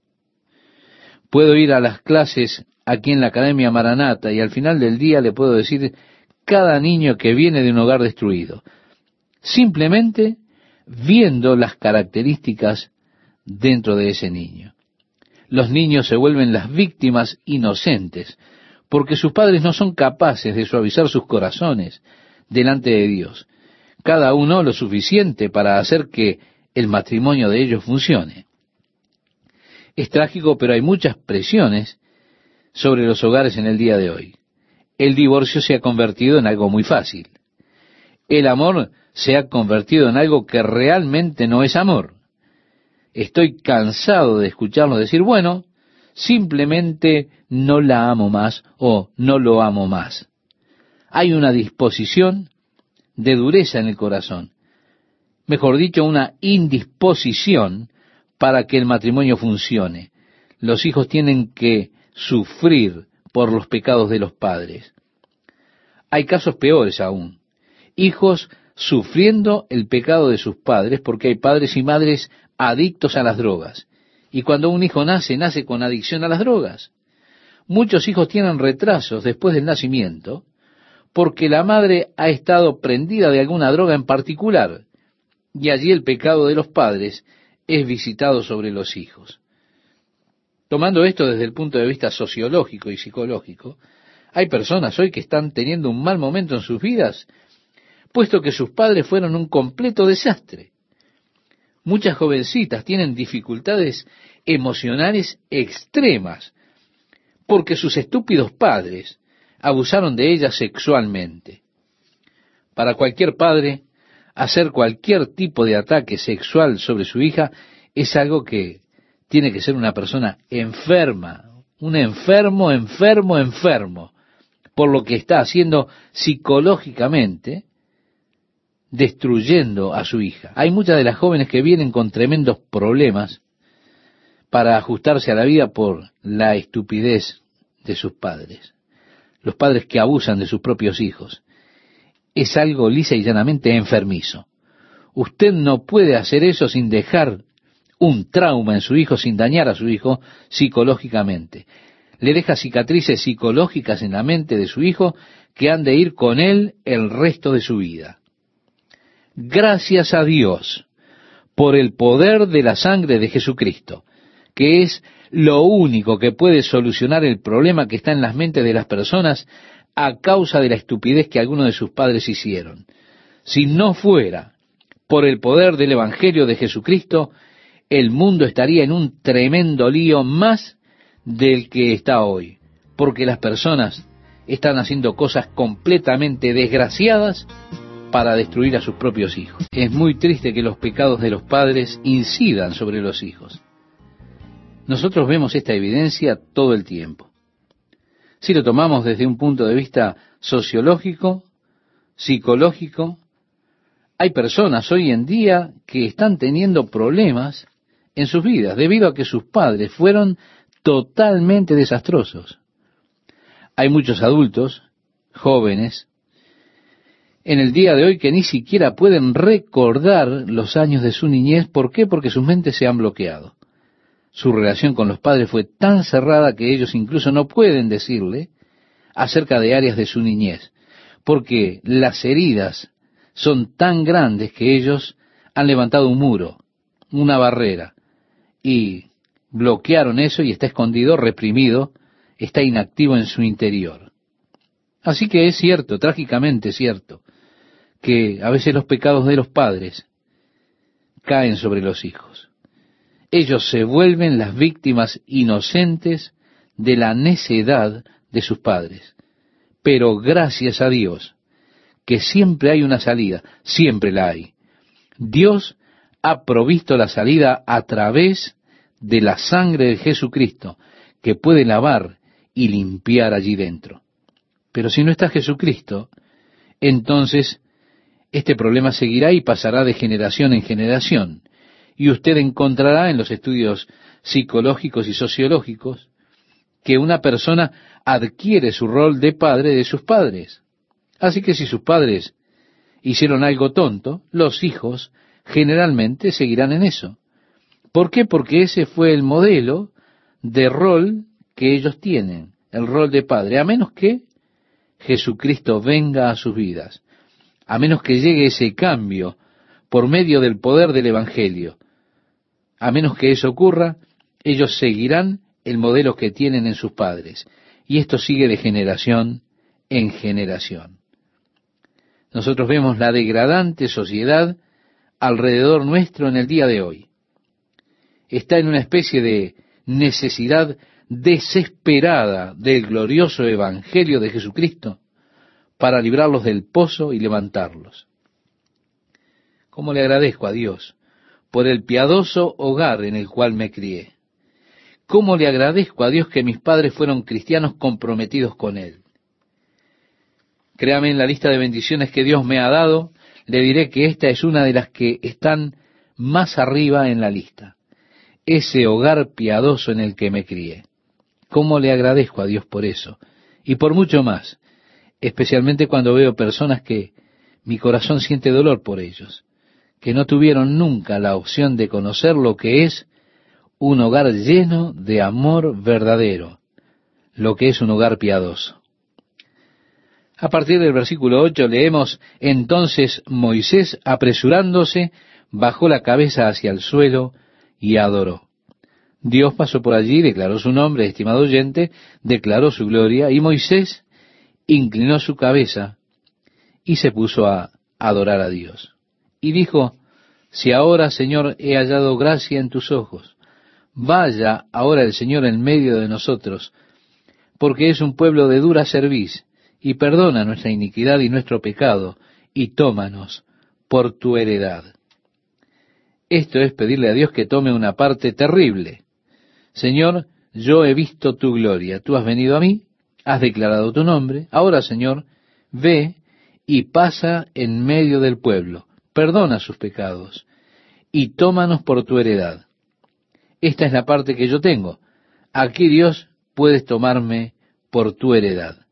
Puedo ir a las clases aquí en la Academia Maranata y al final del día le puedo decir cada niño que viene de un hogar destruido, simplemente viendo las características dentro de ese niño. Los niños se vuelven las víctimas inocentes porque sus padres no son capaces de suavizar sus corazones delante de Dios, cada uno lo suficiente para hacer que el matrimonio de ellos funcione. Es trágico, pero hay muchas presiones sobre los hogares en el día de hoy. El divorcio se ha convertido en algo muy fácil. El amor se ha convertido en algo que realmente no es amor. Estoy cansado de escucharlo decir, bueno, simplemente no la amo más o no lo amo más. Hay una disposición de dureza en el corazón. Mejor dicho, una indisposición para que el matrimonio funcione. Los hijos tienen que sufrir por los pecados de los padres. Hay casos peores aún. Hijos sufriendo el pecado de sus padres porque hay padres y madres adictos a las drogas. Y cuando un hijo nace, nace con adicción a las drogas. Muchos hijos tienen retrasos después del nacimiento porque la madre ha estado prendida de alguna droga en particular y allí el pecado de los padres es visitado sobre los hijos. Tomando esto desde el punto de vista sociológico y psicológico, hay personas hoy que están teniendo un mal momento en sus vidas puesto que sus padres fueron un completo desastre. Muchas jovencitas tienen dificultades emocionales extremas porque sus estúpidos padres abusaron de ellas sexualmente. Para cualquier padre, hacer cualquier tipo de ataque sexual sobre su hija es algo que tiene que ser una persona enferma, un enfermo, enfermo, enfermo, por lo que está haciendo psicológicamente destruyendo a su hija. Hay muchas de las jóvenes que vienen con tremendos problemas para ajustarse a la vida por la estupidez de sus padres. Los padres que abusan de sus propios hijos. Es algo lisa y llanamente enfermizo. Usted no puede hacer eso sin dejar un trauma en su hijo, sin dañar a su hijo psicológicamente. Le deja cicatrices psicológicas en la mente de su hijo que han de ir con él el resto de su vida. Gracias a Dios por el poder de la sangre de Jesucristo, que es lo único que puede solucionar el problema que está en las mentes de las personas a causa de la estupidez que algunos de sus padres hicieron. Si no fuera por el poder del Evangelio de Jesucristo, el mundo estaría en un tremendo lío más del que está hoy, porque las personas están haciendo cosas completamente desgraciadas para destruir a sus propios hijos. Es muy triste que los pecados de los padres incidan sobre los hijos. Nosotros vemos esta evidencia todo el tiempo. Si lo tomamos desde un punto de vista sociológico, psicológico, hay personas hoy en día que están teniendo problemas en sus vidas debido a que sus padres fueron totalmente desastrosos. Hay muchos adultos, jóvenes, en el día de hoy que ni siquiera pueden recordar los años de su niñez. ¿Por qué? Porque sus mentes se han bloqueado. su relación con los padres fue tan cerrada que ellos incluso no pueden decirle acerca de áreas de su niñez, porque las heridas son tan grandes que ellos han levantado un muro, una barrera, y bloquearon eso y está escondido, reprimido, está inactivo en su interior. Así que es cierto, trágicamente cierto, que a veces los pecados de los padres caen sobre los hijos. Ellos se vuelven las víctimas inocentes de la necedad de sus padres. Pero gracias a Dios, que siempre hay una salida, siempre la hay. Dios ha provisto la salida a través de la sangre de Jesucristo, que puede lavar y limpiar allí dentro. Pero si no está Jesucristo, entonces este problema seguirá y pasará de generación en generación. Y usted encontrará en los estudios psicológicos y sociológicos que una persona adquiere su rol de padre de sus padres. Así que si sus padres hicieron algo tonto, los hijos generalmente seguirán en eso. ¿Por qué? Porque ese fue el modelo de rol que ellos tienen, el rol de padre, a menos que Jesucristo venga a sus vidas, a menos que llegue ese cambio por medio del poder del Evangelio. A menos que eso ocurra, ellos seguirán el modelo que tienen en sus padres. Y esto sigue de generación en generación. Nosotros vemos la degradante sociedad alrededor nuestro en el día de hoy. Está en una especie de necesidad desesperada del glorioso Evangelio de Jesucristo para librarlos del pozo y levantarlos. ¿Cómo le agradezco a Dios por el piadoso hogar en el cual me crié? ¿Cómo le agradezco a Dios que mis padres fueron cristianos comprometidos con Él? Créame en la lista de bendiciones que Dios me ha dado, le diré que esta es una de las que están más arriba en la lista. Ese hogar piadoso en el que me crié. ¿Cómo le agradezco a Dios por eso? Y por mucho más, especialmente cuando veo personas que mi corazón siente dolor por ellos, que no tuvieron nunca la opción de conocer lo que es un hogar lleno de amor verdadero, lo que es un hogar piadoso. A partir del versículo 8 leemos, entonces Moisés, apresurándose, bajó la cabeza hacia el suelo y adoró. Dios pasó por allí, declaró su nombre, estimado oyente, declaró su gloria, y Moisés inclinó su cabeza y se puso a adorar a Dios. Y dijo, si ahora, Señor, he hallado gracia en tus ojos, vaya ahora el Señor en medio de nosotros, porque es un pueblo de dura cerviz, y perdona nuestra iniquidad y nuestro pecado, y tómanos por tu heredad. Esto es pedirle a Dios que tome una parte terrible Señor, yo he visto tu gloria, tú has venido a mí, has declarado tu nombre, ahora Señor, ve y pasa en medio del pueblo, perdona sus pecados y tómanos por tu heredad. Esta es la parte que yo tengo. Aquí Dios puedes tomarme por tu heredad.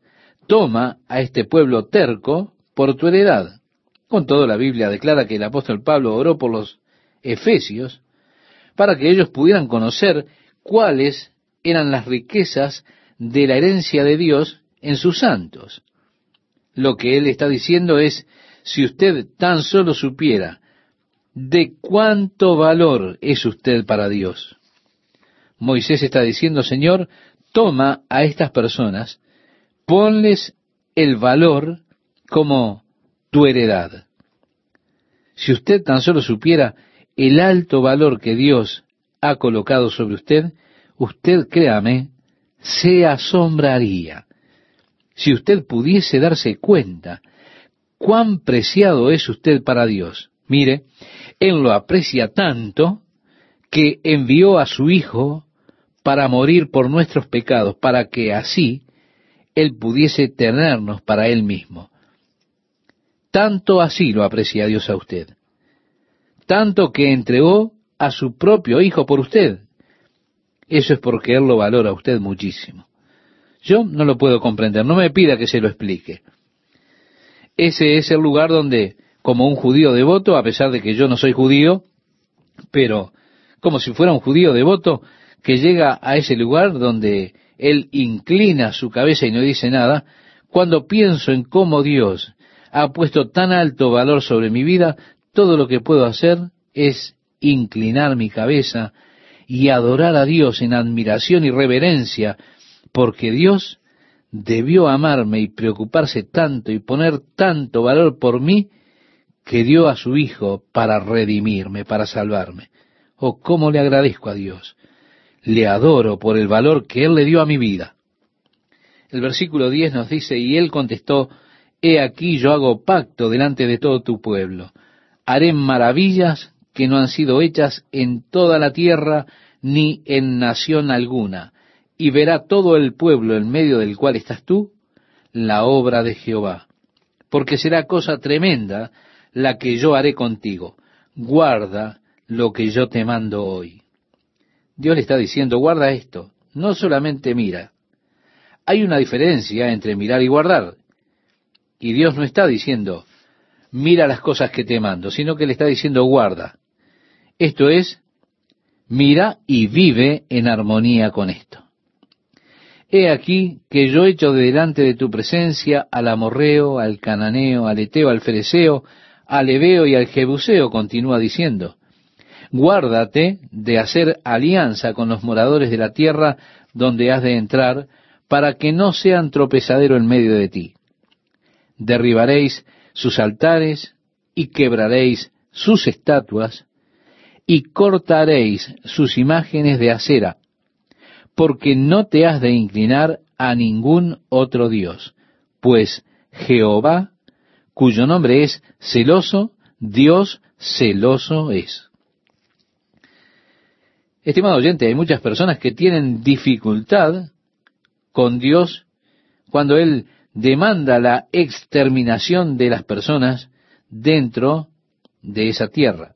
Toma a este pueblo terco por tu heredad. Con todo la Biblia declara que el apóstol Pablo oró por los efesios para que ellos pudieran conocer cuáles eran las riquezas de la herencia de Dios en sus santos. Lo que él está diciendo es, si usted tan solo supiera de cuánto valor es usted para Dios. Moisés está diciendo, Señor, toma a estas personas, ponles el valor como tu heredad. Si usted tan solo supiera el alto valor que Dios ha colocado sobre usted, usted, créame, se asombraría. Si usted pudiese darse cuenta cuán preciado es usted para Dios. Mire, Él lo aprecia tanto que envió a su Hijo para morir por nuestros pecados, para que así Él pudiese tenernos para Él mismo. Tanto así lo aprecia Dios a usted. Tanto que entregó a su propio Hijo por usted. Eso es porque Él lo valora a usted muchísimo. Yo no lo puedo comprender, no me pida que se lo explique. Ese es el lugar donde, como un judío devoto, a pesar de que yo no soy judío, pero como si fuera un judío devoto, que llega a ese lugar donde él inclina su cabeza y no dice nada, cuando pienso en cómo Dios ha puesto tan alto valor sobre mi vida, todo lo que puedo hacer es inclinar mi cabeza y adorar a Dios en admiración y reverencia, porque Dios debió amarme y preocuparse tanto y poner tanto valor por mí, que dio a su Hijo para redimirme, para salvarme. Oh, cómo le agradezco a Dios. Le adoro por el valor que Él le dio a mi vida. El versículo 10 nos dice, y Él contestó, He aquí yo hago pacto delante de todo tu pueblo. Haré maravillas que no han sido hechas en toda la tierra ni en nación alguna, y verá todo el pueblo en medio del cual estás tú la obra de Jehová. Porque será cosa tremenda la que yo haré contigo. Guarda lo que yo te mando hoy. Dios le está diciendo, guarda esto, no solamente mira. Hay una diferencia entre mirar y guardar. Y Dios no está diciendo, mira las cosas que te mando, sino que le está diciendo, guarda. Esto es, mira y vive en armonía con esto. He aquí que yo echo de delante de tu presencia al amorreo, al cananeo, al eteo, al fereceo, al Ebeo y al Jebuseo, continúa diciendo, guárdate de hacer alianza con los moradores de la tierra donde has de entrar, para que no sean tropezadero en medio de ti. Derribaréis sus altares y quebraréis sus estatuas y cortaréis sus imágenes de acera, porque no te has de inclinar a ningún otro Dios, pues Jehová cuyo nombre es celoso, Dios celoso es. Estimado oyente, hay muchas personas que tienen dificultad con Dios cuando Él demanda la exterminación de las personas dentro de esa tierra.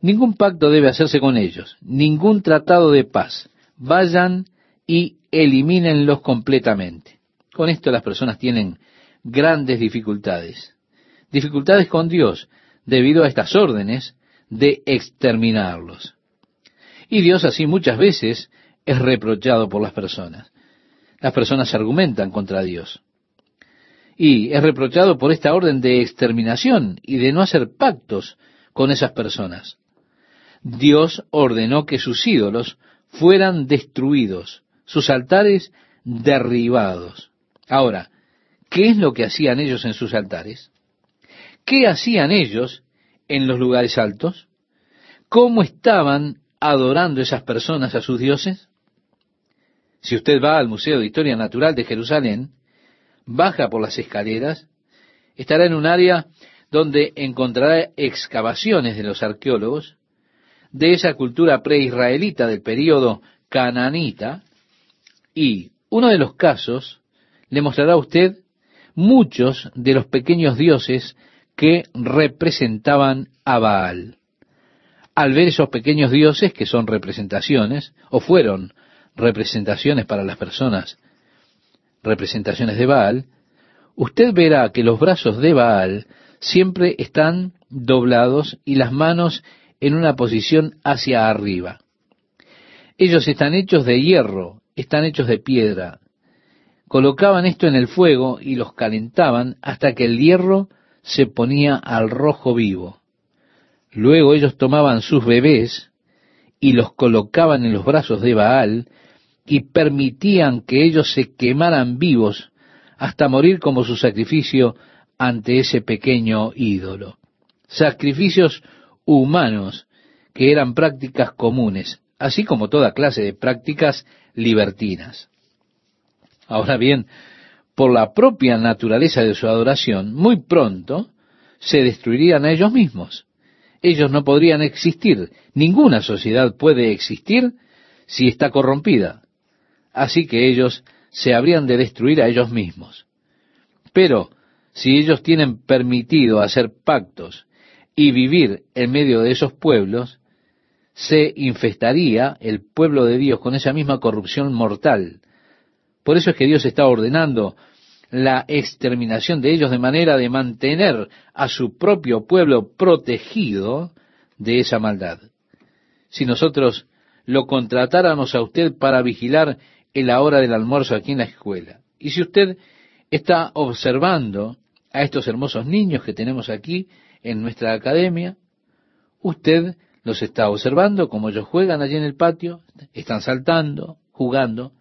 Ningún pacto debe hacerse con ellos, ningún tratado de paz. Vayan y elimínenlos completamente. Con esto las personas tienen grandes dificultades. Dificultades con Dios debido a estas órdenes de exterminarlos. Y Dios así muchas veces es reprochado por las personas. Las personas argumentan contra Dios. Y es reprochado por esta orden de exterminación y de no hacer pactos con esas personas. Dios ordenó que sus ídolos fueran destruidos, sus altares derribados. Ahora, ¿Qué es lo que hacían ellos en sus altares? ¿Qué hacían ellos en los lugares altos? ¿Cómo estaban adorando esas personas a sus dioses? Si usted va al Museo de Historia Natural de Jerusalén, baja por las escaleras, estará en un área donde encontrará excavaciones de los arqueólogos de esa cultura preisraelita del período cananita, y uno de los casos le mostrará a usted muchos de los pequeños dioses que representaban a Baal. Al ver esos pequeños dioses que son representaciones, o fueron representaciones para las personas, representaciones de Baal, usted verá que los brazos de Baal siempre están doblados y las manos en una posición hacia arriba. Ellos están hechos de hierro, están hechos de piedra, colocaban esto en el fuego y los calentaban hasta que el hierro se ponía al rojo vivo. Luego ellos tomaban sus bebés y los colocaban en los brazos de Baal y permitían que ellos se quemaran vivos hasta morir como su sacrificio ante ese pequeño ídolo. Sacrificios humanos que eran prácticas comunes, así como toda clase de prácticas libertinas. Ahora bien, por la propia naturaleza de su adoración, muy pronto se destruirían a ellos mismos. Ellos no podrían existir. Ninguna sociedad puede existir si está corrompida. Así que ellos se habrían de destruir a ellos mismos. Pero si ellos tienen permitido hacer pactos y vivir en medio de esos pueblos, se infestaría el pueblo de Dios con esa misma corrupción mortal por eso es que Dios está ordenando la exterminación de ellos de manera de mantener a su propio pueblo protegido de esa maldad. Si nosotros lo contratáramos a usted para vigilar en la hora del almuerzo aquí en la escuela. Y si usted está observando a estos hermosos niños que tenemos aquí en nuestra academia, usted los está observando como ellos juegan allí en el patio, están saltando, jugando.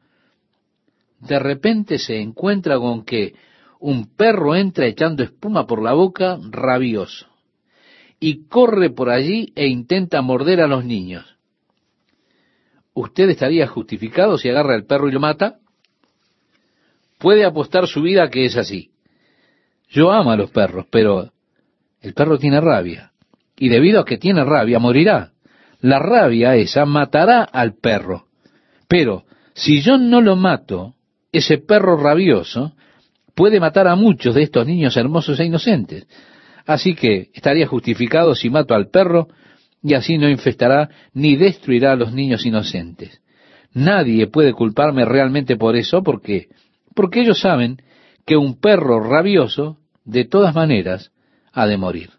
De repente se encuentra con que un perro entra echando espuma por la boca, rabioso, y corre por allí e intenta morder a los niños. ¿Usted estaría justificado si agarra al perro y lo mata? Puede apostar su vida que es así. Yo amo a los perros, pero el perro tiene rabia. Y debido a que tiene rabia, morirá. La rabia esa matará al perro. Pero si yo no lo mato, ese perro rabioso puede matar a muchos de estos niños hermosos e inocentes. Así que estaría justificado si mato al perro y así no infestará ni destruirá a los niños inocentes. Nadie puede culparme realmente por eso porque porque ellos saben que un perro rabioso de todas maneras ha de morir.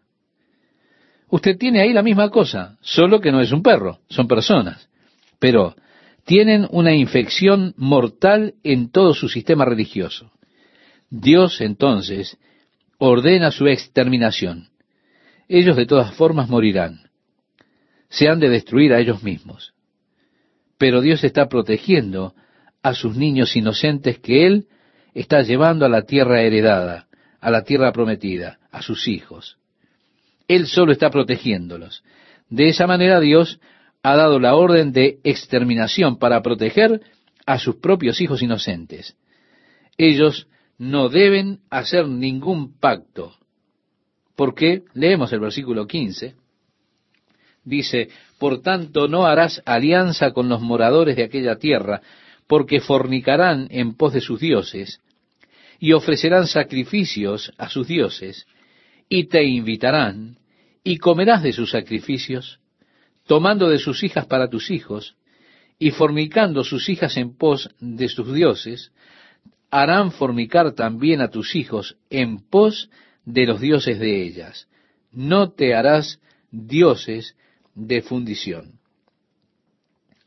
Usted tiene ahí la misma cosa, solo que no es un perro, son personas. Pero tienen una infección mortal en todo su sistema religioso. Dios entonces ordena su exterminación. Ellos de todas formas morirán. Se han de destruir a ellos mismos. Pero Dios está protegiendo a sus niños inocentes que Él está llevando a la tierra heredada, a la tierra prometida, a sus hijos. Él solo está protegiéndolos. De esa manera Dios ha dado la orden de exterminación para proteger a sus propios hijos inocentes. Ellos no deben hacer ningún pacto. Porque, leemos el versículo 15, dice, por tanto no harás alianza con los moradores de aquella tierra, porque fornicarán en pos de sus dioses, y ofrecerán sacrificios a sus dioses, y te invitarán, y comerás de sus sacrificios, tomando de sus hijas para tus hijos, y fornicando sus hijas en pos de sus dioses, harán fornicar también a tus hijos en pos de los dioses de ellas. No te harás dioses de fundición.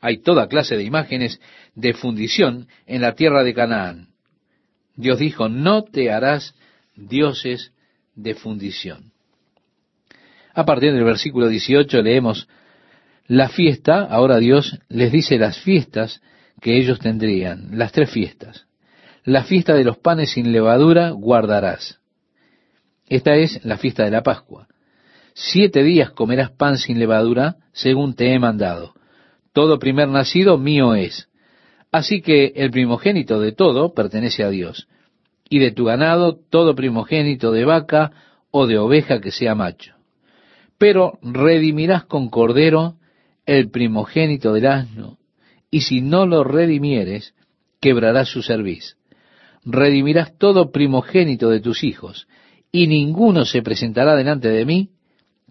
Hay toda clase de imágenes de fundición en la tierra de Canaán. Dios dijo, no te harás dioses de fundición. A partir del versículo 18 leemos la fiesta, ahora Dios les dice las fiestas que ellos tendrían, las tres fiestas. La fiesta de los panes sin levadura guardarás. Esta es la fiesta de la Pascua. Siete días comerás pan sin levadura, según te he mandado. Todo primer nacido mío es. Así que el primogénito de todo pertenece a Dios y de tu ganado todo primogénito de vaca o de oveja que sea macho. Pero redimirás con cordero el primogénito del asno, y si no lo redimieres, quebrarás su cerviz. Redimirás todo primogénito de tus hijos, y ninguno se presentará delante de mí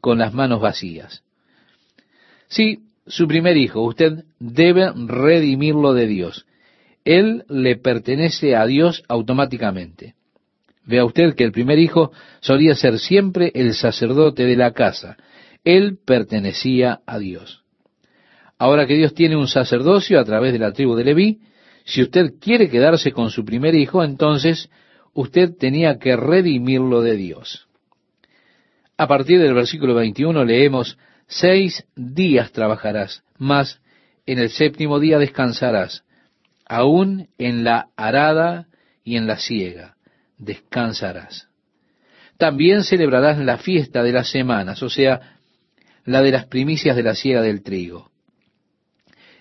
con las manos vacías. Sí, su primer hijo, usted debe redimirlo de Dios él le pertenece a Dios automáticamente. Vea usted que el primer hijo solía ser siempre el sacerdote de la casa. Él pertenecía a Dios. Ahora que Dios tiene un sacerdocio a través de la tribu de Leví, si usted quiere quedarse con su primer hijo, entonces usted tenía que redimirlo de Dios. A partir del versículo 21 leemos, seis días trabajarás, mas en el séptimo día descansarás aún en la arada y en la siega, descansarás. También celebrarás la fiesta de las semanas, o sea, la de las primicias de la siega del trigo.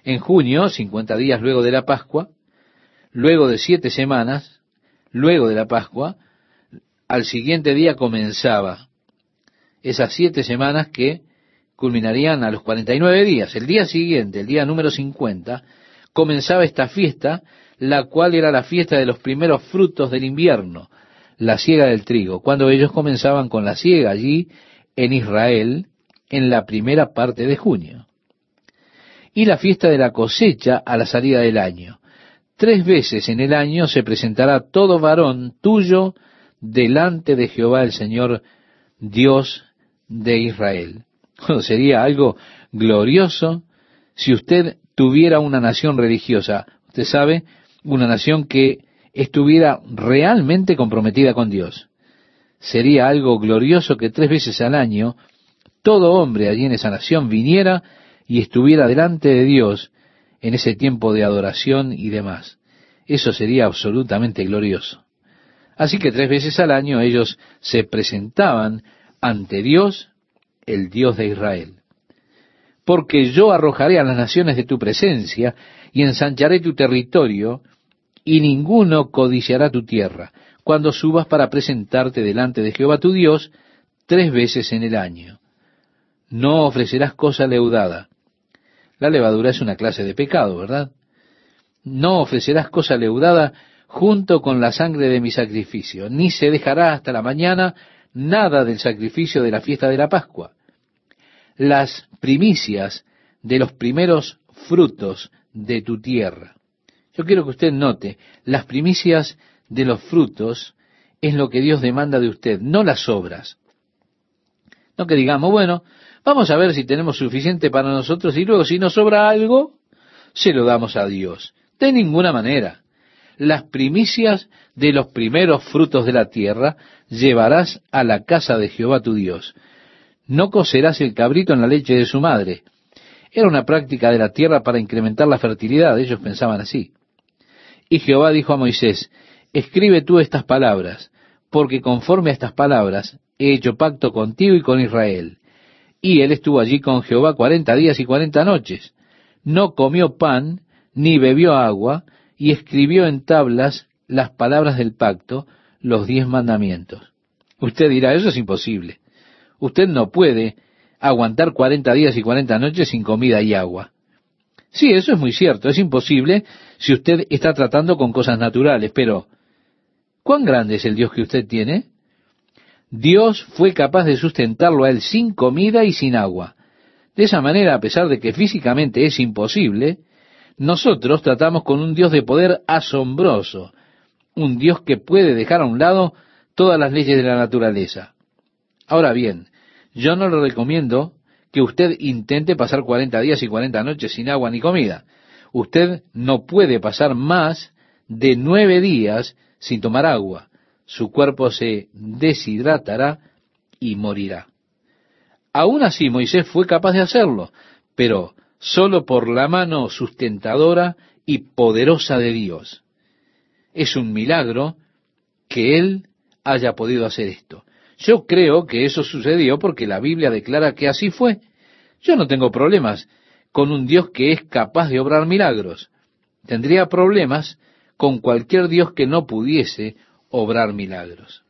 En junio, cincuenta días luego de la Pascua, luego de siete semanas, luego de la Pascua, al siguiente día comenzaba esas siete semanas que culminarían a los cuarenta y nueve días. El día siguiente, el día número cincuenta, comenzaba esta fiesta, la cual era la fiesta de los primeros frutos del invierno, la siega del trigo, cuando ellos comenzaban con la siega allí en Israel en la primera parte de junio. Y la fiesta de la cosecha a la salida del año. Tres veces en el año se presentará todo varón tuyo delante de Jehová el Señor, Dios de Israel. sería algo glorioso si usted tuviera una nación religiosa. Usted sabe, una nación que estuviera realmente comprometida con Dios. Sería algo glorioso que tres veces al año todo hombre allí en esa nación viniera y estuviera delante de Dios en ese tiempo de adoración y demás. Eso sería absolutamente glorioso. Así que tres veces al año ellos se presentaban ante Dios, el Dios de Israel. Porque yo arrojaré a las naciones de tu presencia y ensancharé tu territorio, y ninguno codiciará tu tierra, cuando subas para presentarte delante de Jehová tu Dios tres veces en el año. No ofrecerás cosa leudada. La levadura es una clase de pecado, ¿verdad? No ofrecerás cosa leudada junto con la sangre de mi sacrificio, ni se dejará hasta la mañana nada del sacrificio de la fiesta de la Pascua. Las primicias de los primeros frutos de tu tierra. Yo quiero que usted note, las primicias de los frutos es lo que Dios demanda de usted, no las obras. No que digamos, bueno, vamos a ver si tenemos suficiente para nosotros y luego si nos sobra algo, se lo damos a Dios. De ninguna manera las primicias de los primeros frutos de la tierra llevarás a la casa de Jehová tu Dios. No cocerás el cabrito en la leche de su madre. Era una práctica de la tierra para incrementar la fertilidad, ellos pensaban así. Y Jehová dijo a Moisés, escribe tú estas palabras, porque conforme a estas palabras he hecho pacto contigo y con Israel. Y él estuvo allí con Jehová cuarenta días y cuarenta noches. No comió pan, ni bebió agua, y escribió en tablas las palabras del pacto, los diez mandamientos. Usted dirá, eso es imposible. Usted no puede aguantar cuarenta días y cuarenta noches sin comida y agua. Sí, eso es muy cierto, es imposible si usted está tratando con cosas naturales, pero ¿cuán grande es el Dios que usted tiene? Dios fue capaz de sustentarlo a él sin comida y sin agua. De esa manera, a pesar de que físicamente es imposible, nosotros tratamos con un Dios de poder asombroso, un Dios que puede dejar a un lado todas las leyes de la naturaleza. Ahora bien, yo no le recomiendo que usted intente pasar 40 días y 40 noches sin agua ni comida. Usted no puede pasar más de nueve días sin tomar agua. Su cuerpo se deshidratará y morirá. Aún así Moisés fue capaz de hacerlo, pero solo por la mano sustentadora y poderosa de Dios. Es un milagro que Él haya podido hacer esto. Yo creo que eso sucedió porque la Biblia declara que así fue. Yo no tengo problemas con un Dios que es capaz de obrar milagros. Tendría problemas con cualquier Dios que no pudiese obrar milagros.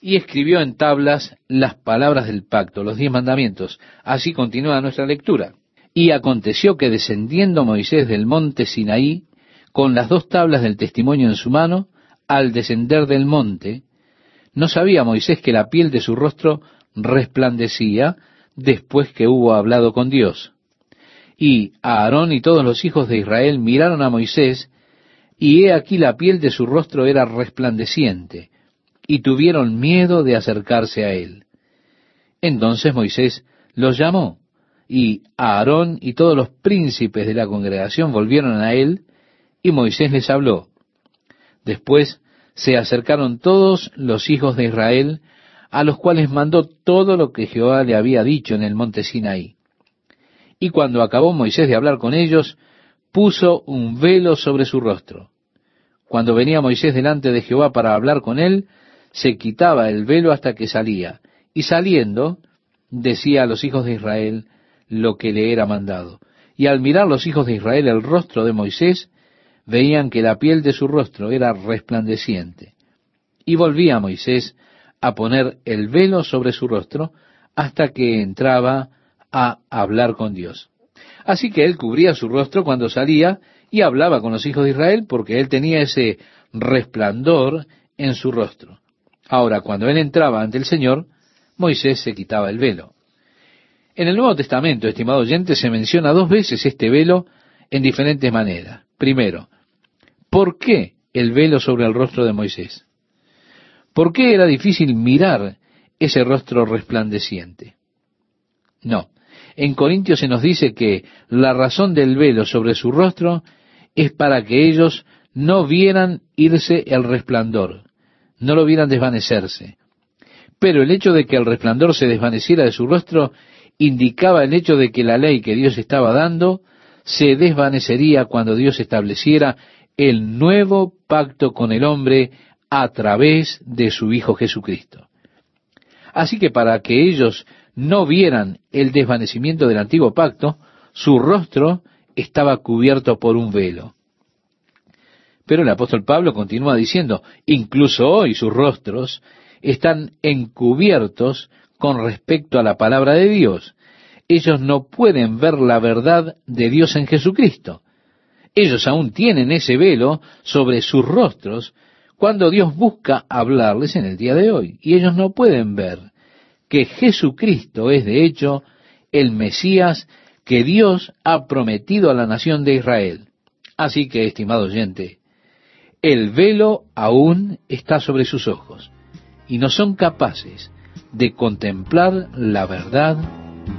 Y escribió en tablas las palabras del pacto, los diez mandamientos. Así continúa nuestra lectura. Y aconteció que descendiendo Moisés del monte Sinaí, con las dos tablas del testimonio en su mano, al descender del monte, no sabía Moisés que la piel de su rostro resplandecía después que hubo hablado con Dios. Y Aarón y todos los hijos de Israel miraron a Moisés, y he aquí la piel de su rostro era resplandeciente, y tuvieron miedo de acercarse a él. Entonces Moisés los llamó, y Aarón y todos los príncipes de la congregación volvieron a él, y Moisés les habló. Después se acercaron todos los hijos de Israel, a los cuales mandó todo lo que Jehová le había dicho en el monte Sinaí. Y cuando acabó Moisés de hablar con ellos, puso un velo sobre su rostro. Cuando venía Moisés delante de Jehová para hablar con él, se quitaba el velo hasta que salía, y saliendo, decía a los hijos de Israel, lo que le era mandado. Y al mirar los hijos de Israel el rostro de Moisés, veían que la piel de su rostro era resplandeciente. Y volvía Moisés a poner el velo sobre su rostro hasta que entraba a hablar con Dios. Así que él cubría su rostro cuando salía y hablaba con los hijos de Israel porque él tenía ese resplandor en su rostro. Ahora, cuando él entraba ante el Señor, Moisés se quitaba el velo. En el Nuevo Testamento, estimado oyente, se menciona dos veces este velo en diferentes maneras. Primero, ¿por qué el velo sobre el rostro de Moisés? ¿Por qué era difícil mirar ese rostro resplandeciente? No, En Corintios se nos dice que la razón del velo sobre su rostro es para que ellos no vieran irse el resplandor, no lo vieran desvanecerse. Pero el hecho de que el resplandor se desvaneciera de su rostro indicaba el hecho de que la ley que Dios estaba dando se desvanecería cuando Dios estableciera el nuevo pacto con el hombre a través de su Hijo Jesucristo. Así que para que ellos no vieran el desvanecimiento del antiguo pacto, su rostro estaba cubierto por un velo. Pero el apóstol Pablo continúa diciendo, incluso hoy sus rostros están encubiertos con respecto a la palabra de Dios. Ellos no pueden ver la verdad de Dios en Jesucristo. Ellos aún tienen ese velo sobre sus rostros cuando Dios busca hablarles en el día de hoy. Y ellos no pueden ver que Jesucristo es de hecho el Mesías que Dios ha prometido a la nación de Israel. Así que, estimado oyente, el velo aún está sobre sus ojos y no son capaces de contemplar la verdad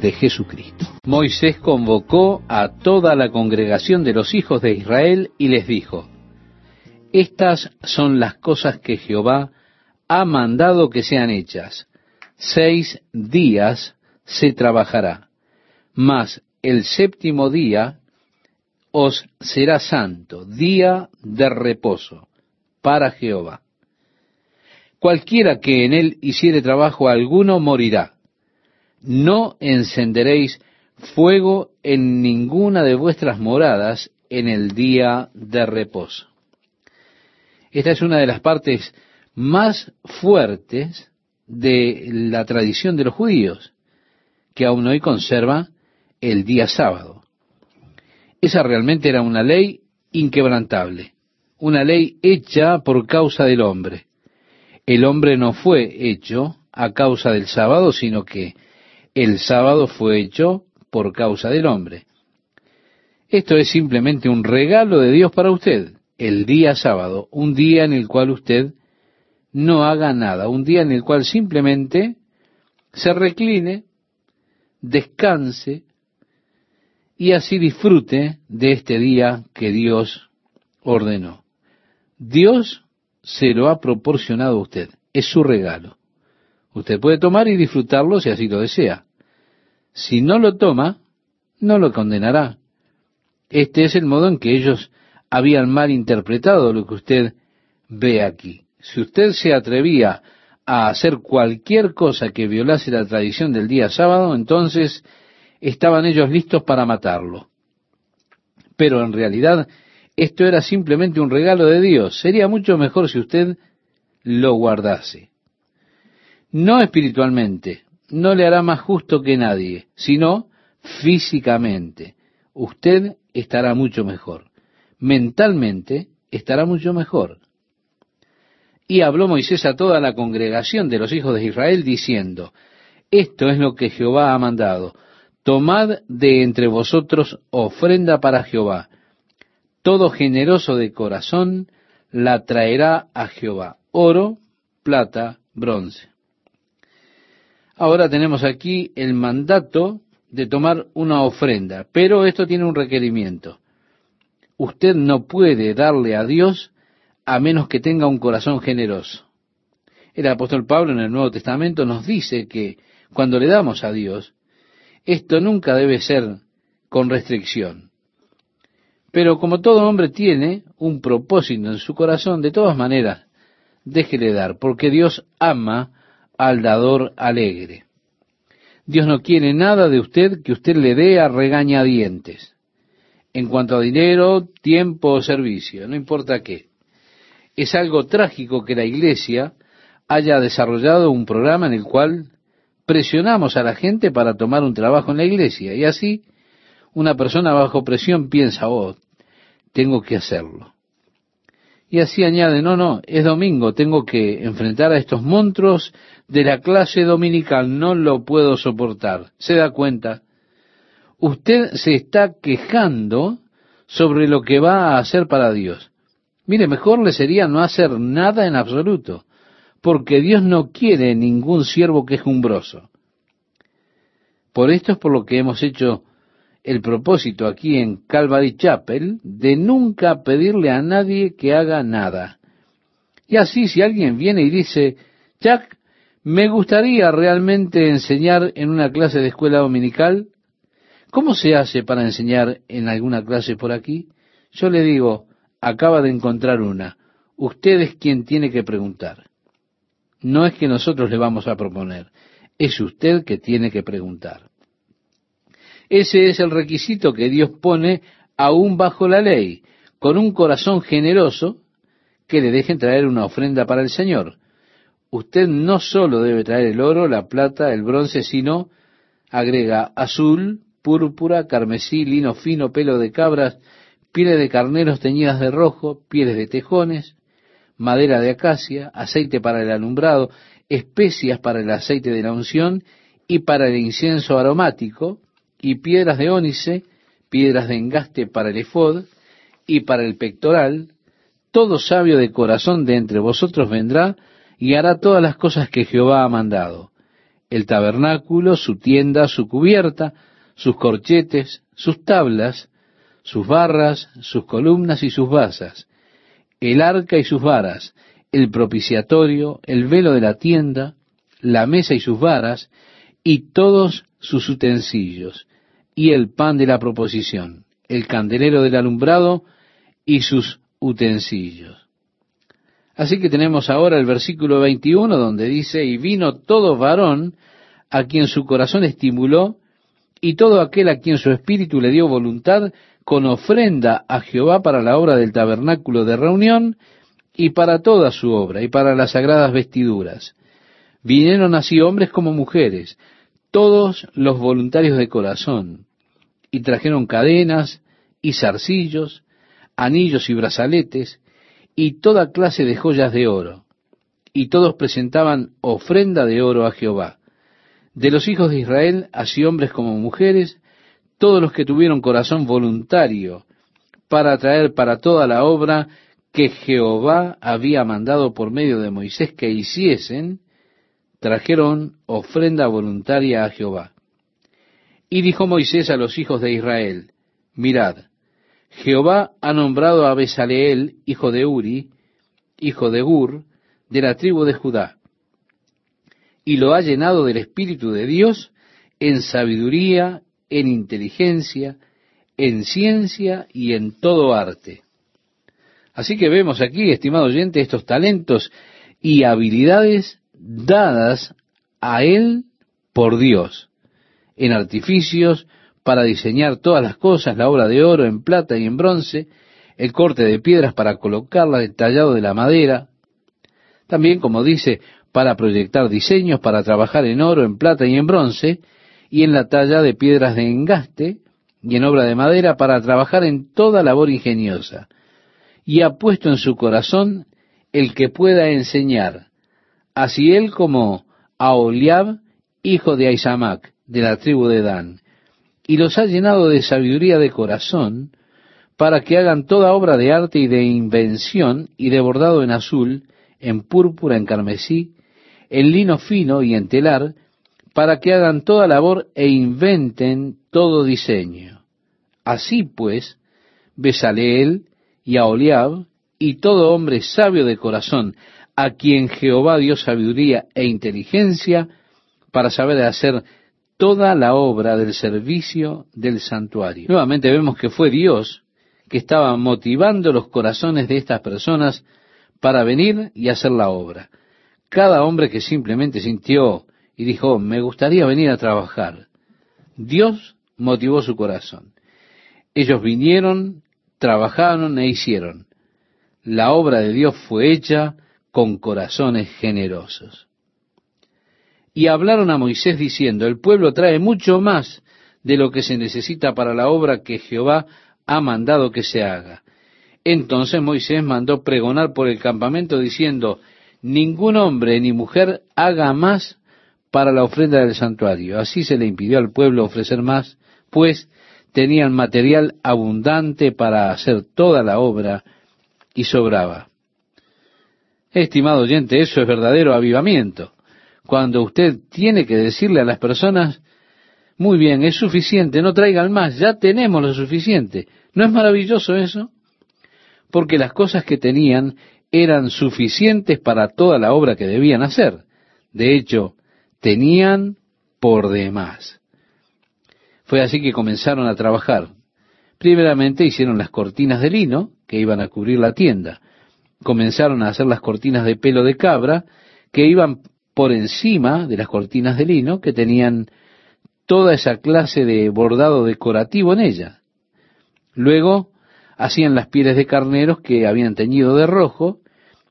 de Jesucristo. Moisés convocó a toda la congregación de los hijos de Israel y les dijo, Estas son las cosas que Jehová ha mandado que sean hechas. Seis días se trabajará, mas el séptimo día os será santo, día de reposo para Jehová. Cualquiera que en él hiciere trabajo alguno morirá no encenderéis fuego en ninguna de vuestras moradas en el día de reposo. Esta es una de las partes más fuertes de la tradición de los judíos, que aún hoy conserva el día sábado. Esa realmente era una ley inquebrantable, una ley hecha por causa del hombre. El hombre no fue hecho a causa del sábado, sino que el sábado fue hecho por causa del hombre. Esto es simplemente un regalo de Dios para usted, el día sábado, un día en el cual usted no haga nada, un día en el cual simplemente se recline, descanse y así disfrute de este día que Dios ordenó. Dios se lo ha proporcionado a usted, es su regalo. Usted puede tomar y disfrutarlo si así lo desea. Si no lo toma, no lo condenará. Este es el modo en que ellos habían mal interpretado lo que usted ve aquí. Si usted se atrevía a hacer cualquier cosa que violase la tradición del día sábado, entonces estaban ellos listos para matarlo. Pero en realidad esto era simplemente un regalo de Dios. Sería mucho mejor si usted lo guardase. No espiritualmente, no le hará más justo que nadie, sino físicamente. Usted estará mucho mejor. Mentalmente estará mucho mejor. Y habló Moisés a toda la congregación de los hijos de Israel diciendo, esto es lo que Jehová ha mandado. Tomad de entre vosotros ofrenda para Jehová. Todo generoso de corazón la traerá a Jehová. Oro, plata, bronce. Ahora tenemos aquí el mandato de tomar una ofrenda, pero esto tiene un requerimiento. Usted no puede darle a Dios a menos que tenga un corazón generoso. El apóstol Pablo en el Nuevo Testamento nos dice que cuando le damos a Dios, esto nunca debe ser con restricción. Pero como todo hombre tiene un propósito en su corazón, de todas maneras, déjele dar, porque Dios ama al dador alegre. Dios no quiere nada de usted que usted le dé a regañadientes. En cuanto a dinero, tiempo o servicio, no importa qué. Es algo trágico que la Iglesia haya desarrollado un programa en el cual presionamos a la gente para tomar un trabajo en la Iglesia. Y así, una persona bajo presión piensa, oh, tengo que hacerlo. Y así añade, no, no, es domingo, tengo que enfrentar a estos monstruos de la clase dominical, no lo puedo soportar. ¿Se da cuenta? Usted se está quejando sobre lo que va a hacer para Dios. Mire, mejor le sería no hacer nada en absoluto, porque Dios no quiere ningún siervo quejumbroso. Por esto es por lo que hemos hecho el propósito aquí en Calvary Chapel de nunca pedirle a nadie que haga nada. Y así si alguien viene y dice, Jack, me gustaría realmente enseñar en una clase de escuela dominical, ¿cómo se hace para enseñar en alguna clase por aquí? Yo le digo, acaba de encontrar una. Usted es quien tiene que preguntar. No es que nosotros le vamos a proponer, es usted que tiene que preguntar. Ese es el requisito que Dios pone aún bajo la ley, con un corazón generoso que le dejen traer una ofrenda para el Señor. Usted no solo debe traer el oro, la plata, el bronce, sino agrega azul, púrpura, carmesí, lino fino, pelo de cabras, pieles de carneros teñidas de rojo, pieles de tejones, madera de acacia, aceite para el alumbrado, especias para el aceite de la unción y para el incienso aromático, y piedras de ónice, piedras de engaste para el efod y para el pectoral, todo sabio de corazón de entre vosotros vendrá y hará todas las cosas que Jehová ha mandado, el tabernáculo, su tienda, su cubierta, sus corchetes, sus tablas, sus barras, sus columnas y sus basas, el arca y sus varas, el propiciatorio, el velo de la tienda, la mesa y sus varas, y todos sus utensilios, y el pan de la proposición, el candelero del alumbrado y sus utensilios. Así que tenemos ahora el versículo 21 donde dice, y vino todo varón a quien su corazón estimuló, y todo aquel a quien su espíritu le dio voluntad, con ofrenda a Jehová para la obra del tabernáculo de reunión, y para toda su obra, y para las sagradas vestiduras. Vinieron así hombres como mujeres, todos los voluntarios de corazón, y trajeron cadenas y zarcillos, anillos y brazaletes, y toda clase de joyas de oro, y todos presentaban ofrenda de oro a Jehová. De los hijos de Israel, así hombres como mujeres, todos los que tuvieron corazón voluntario para traer para toda la obra que Jehová había mandado por medio de Moisés que hiciesen, trajeron ofrenda voluntaria a Jehová. Y dijo Moisés a los hijos de Israel, mirad, Jehová ha nombrado a Besaleel, hijo de Uri, hijo de Gur, de la tribu de Judá, y lo ha llenado del Espíritu de Dios en sabiduría, en inteligencia, en ciencia y en todo arte. Así que vemos aquí, estimado oyente, estos talentos y habilidades dadas a él por Dios en artificios, para diseñar todas las cosas, la obra de oro, en plata y en bronce, el corte de piedras para colocarla, el tallado de la madera, también, como dice, para proyectar diseños, para trabajar en oro, en plata y en bronce, y en la talla de piedras de engaste, y en obra de madera, para trabajar en toda labor ingeniosa. Y ha puesto en su corazón el que pueda enseñar, así él como a Oliab, hijo de Aisamac, de la tribu de Dan, y los ha llenado de sabiduría de corazón, para que hagan toda obra de arte y de invención y de bordado en azul, en púrpura, en carmesí, en lino fino y en telar, para que hagan toda labor e inventen todo diseño. Así pues, Besaleel y Aholiab y todo hombre sabio de corazón, a quien Jehová dio sabiduría e inteligencia para saber hacer toda la obra del servicio del santuario. Nuevamente vemos que fue Dios que estaba motivando los corazones de estas personas para venir y hacer la obra. Cada hombre que simplemente sintió y dijo, me gustaría venir a trabajar, Dios motivó su corazón. Ellos vinieron, trabajaron e hicieron. La obra de Dios fue hecha con corazones generosos y hablaron a Moisés diciendo, el pueblo trae mucho más de lo que se necesita para la obra que Jehová ha mandado que se haga. Entonces Moisés mandó pregonar por el campamento diciendo, ningún hombre ni mujer haga más para la ofrenda del santuario. Así se le impidió al pueblo ofrecer más, pues tenían material abundante para hacer toda la obra y sobraba. Estimado oyente, eso es verdadero avivamiento cuando usted tiene que decirle a las personas, Muy bien, es suficiente, no traigan más, ya tenemos lo suficiente. ¿No es maravilloso eso? Porque las cosas que tenían eran suficientes para toda la obra que debían hacer. De hecho, tenían por demás. Fue así que comenzaron a trabajar. Primeramente hicieron las cortinas de lino que iban a cubrir la tienda. Comenzaron a hacer las cortinas de pelo de cabra que iban por encima de las cortinas de lino que tenían toda esa clase de bordado decorativo en ella. Luego hacían las pieles de carneros que habían teñido de rojo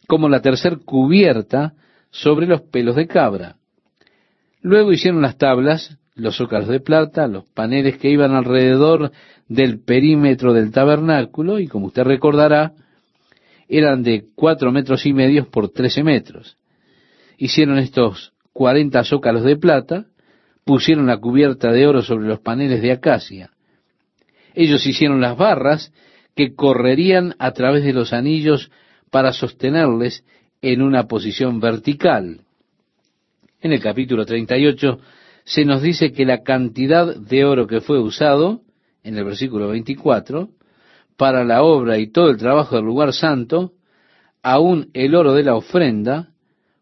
como la tercer cubierta sobre los pelos de cabra. Luego hicieron las tablas, los zócalos de plata, los paneles que iban alrededor del perímetro del tabernáculo, y como usted recordará, eran de cuatro metros y medio por trece metros. Hicieron estos cuarenta zócalos de plata, pusieron la cubierta de oro sobre los paneles de acacia. Ellos hicieron las barras que correrían a través de los anillos para sostenerles en una posición vertical. En el capítulo 38 se nos dice que la cantidad de oro que fue usado, en el versículo 24, para la obra y todo el trabajo del lugar santo, aún el oro de la ofrenda,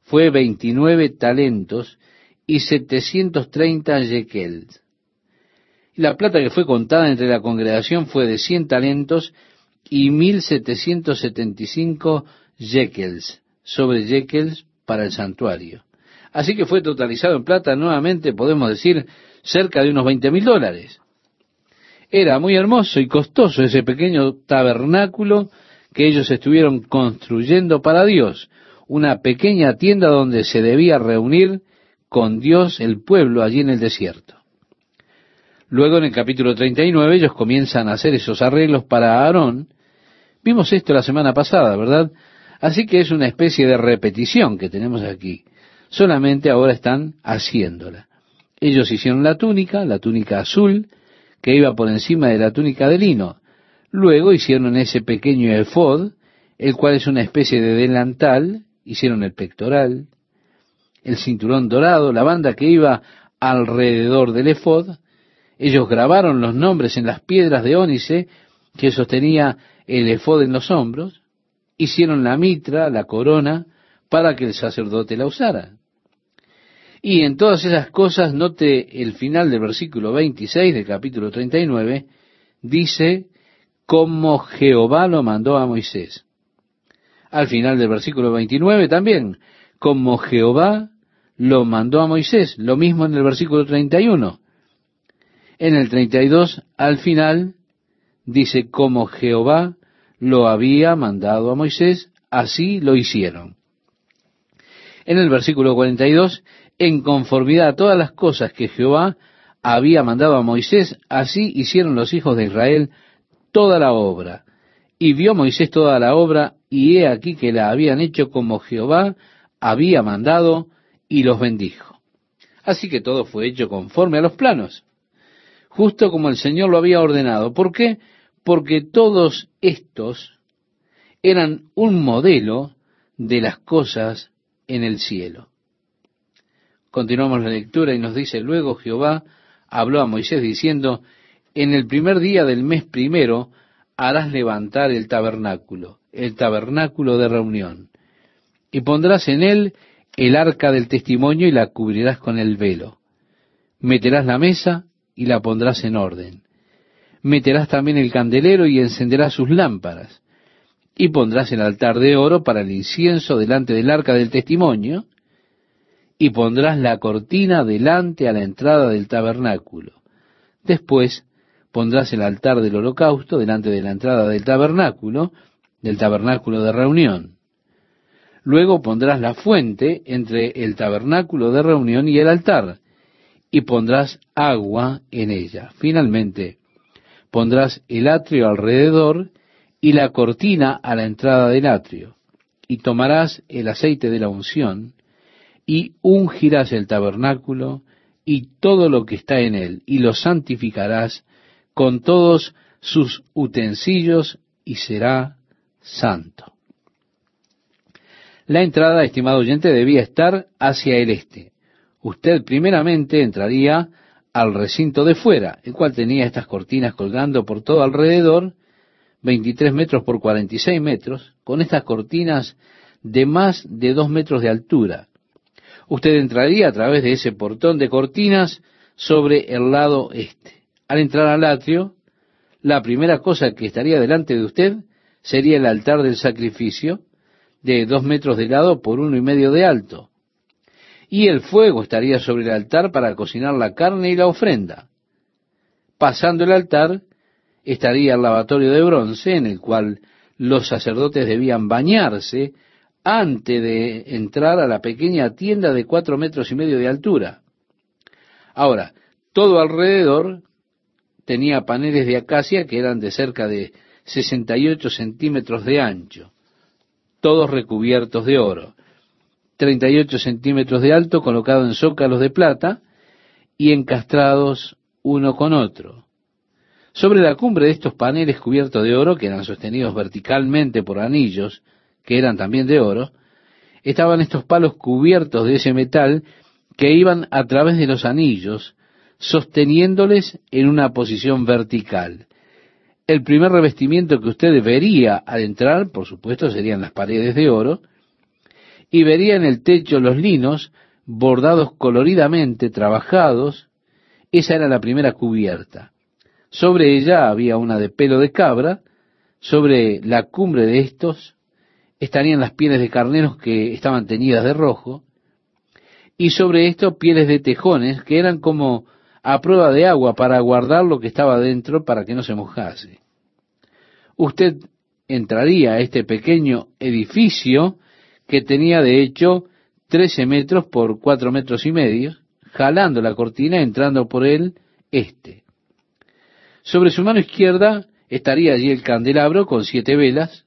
fue 29 talentos y 730 yekels. Y la plata que fue contada entre la congregación fue de 100 talentos y 1775 yekels, sobre yekels para el santuario. Así que fue totalizado en plata nuevamente, podemos decir, cerca de unos 20 mil dólares. Era muy hermoso y costoso ese pequeño tabernáculo que ellos estuvieron construyendo para Dios, una pequeña tienda donde se debía reunir con Dios el pueblo allí en el desierto. Luego en el capítulo 39 ellos comienzan a hacer esos arreglos para Aarón. Vimos esto la semana pasada, ¿verdad? Así que es una especie de repetición que tenemos aquí. Solamente ahora están haciéndola. Ellos hicieron la túnica, la túnica azul, que iba por encima de la túnica de lino. Luego hicieron ese pequeño efod, el cual es una especie de delantal, hicieron el pectoral, el cinturón dorado, la banda que iba alrededor del efod. Ellos grabaron los nombres en las piedras de ónice que sostenía el efod en los hombros. Hicieron la mitra, la corona, para que el sacerdote la usara. Y en todas esas cosas, note el final del versículo 26 del capítulo 39, dice, como Jehová lo mandó a Moisés. Al final del versículo 29 también, como Jehová lo mandó a Moisés. Lo mismo en el versículo 31. En el 32, al final, dice, como Jehová lo había mandado a Moisés, así lo hicieron. En el versículo 42, en conformidad a todas las cosas que Jehová había mandado a Moisés, así hicieron los hijos de Israel toda la obra. Y vio Moisés toda la obra, y he aquí que la habían hecho como Jehová había mandado, y los bendijo. Así que todo fue hecho conforme a los planos, justo como el Señor lo había ordenado. ¿Por qué? Porque todos estos eran un modelo de las cosas en el cielo. Continuamos la lectura y nos dice, luego Jehová habló a Moisés diciendo, en el primer día del mes primero harás levantar el tabernáculo, el tabernáculo de reunión, y pondrás en él el arca del testimonio y la cubrirás con el velo. Meterás la mesa y la pondrás en orden. Meterás también el candelero y encenderás sus lámparas. Y pondrás el altar de oro para el incienso delante del arca del testimonio. Y pondrás la cortina delante a la entrada del tabernáculo. Después pondrás el altar del holocausto delante de la entrada del tabernáculo, del tabernáculo de reunión Luego pondrás la fuente entre el tabernáculo de reunión y el altar, y pondrás agua en ella. Finalmente, pondrás el atrio alrededor y la cortina a la entrada del atrio, y tomarás el aceite de la unción, y ungirás el tabernáculo y todo lo que está en él, y lo santificarás con todos sus utensilios, y será santo. La entrada, estimado oyente, debía estar hacia el este. Usted primeramente entraría al recinto de fuera, el cual tenía estas cortinas colgando por todo alrededor, 23 metros por 46 metros, con estas cortinas de más de dos metros de altura. Usted entraría a través de ese portón de cortinas sobre el lado este. Al entrar al atrio, la primera cosa que estaría delante de usted sería el altar del sacrificio, de dos metros de lado por uno y medio de alto. Y el fuego estaría sobre el altar para cocinar la carne y la ofrenda. Pasando el altar estaría el lavatorio de bronce en el cual los sacerdotes debían bañarse antes de entrar a la pequeña tienda de cuatro metros y medio de altura. Ahora, todo alrededor tenía paneles de acacia que eran de cerca de 68 centímetros de ancho todos recubiertos de oro, 38 centímetros de alto, colocado en zócalos de plata y encastrados uno con otro. Sobre la cumbre de estos paneles cubiertos de oro, que eran sostenidos verticalmente por anillos, que eran también de oro, estaban estos palos cubiertos de ese metal que iban a través de los anillos, sosteniéndoles en una posición vertical. El primer revestimiento que usted vería al entrar, por supuesto, serían las paredes de oro, y vería en el techo los linos bordados coloridamente, trabajados. Esa era la primera cubierta. Sobre ella había una de pelo de cabra, sobre la cumbre de estos estarían las pieles de carneros que estaban teñidas de rojo, y sobre esto pieles de tejones que eran como a prueba de agua para guardar lo que estaba dentro para que no se mojase. Usted entraría a este pequeño edificio que tenía de hecho 13 metros por 4 metros y medio, jalando la cortina, entrando por él este. Sobre su mano izquierda estaría allí el candelabro con siete velas,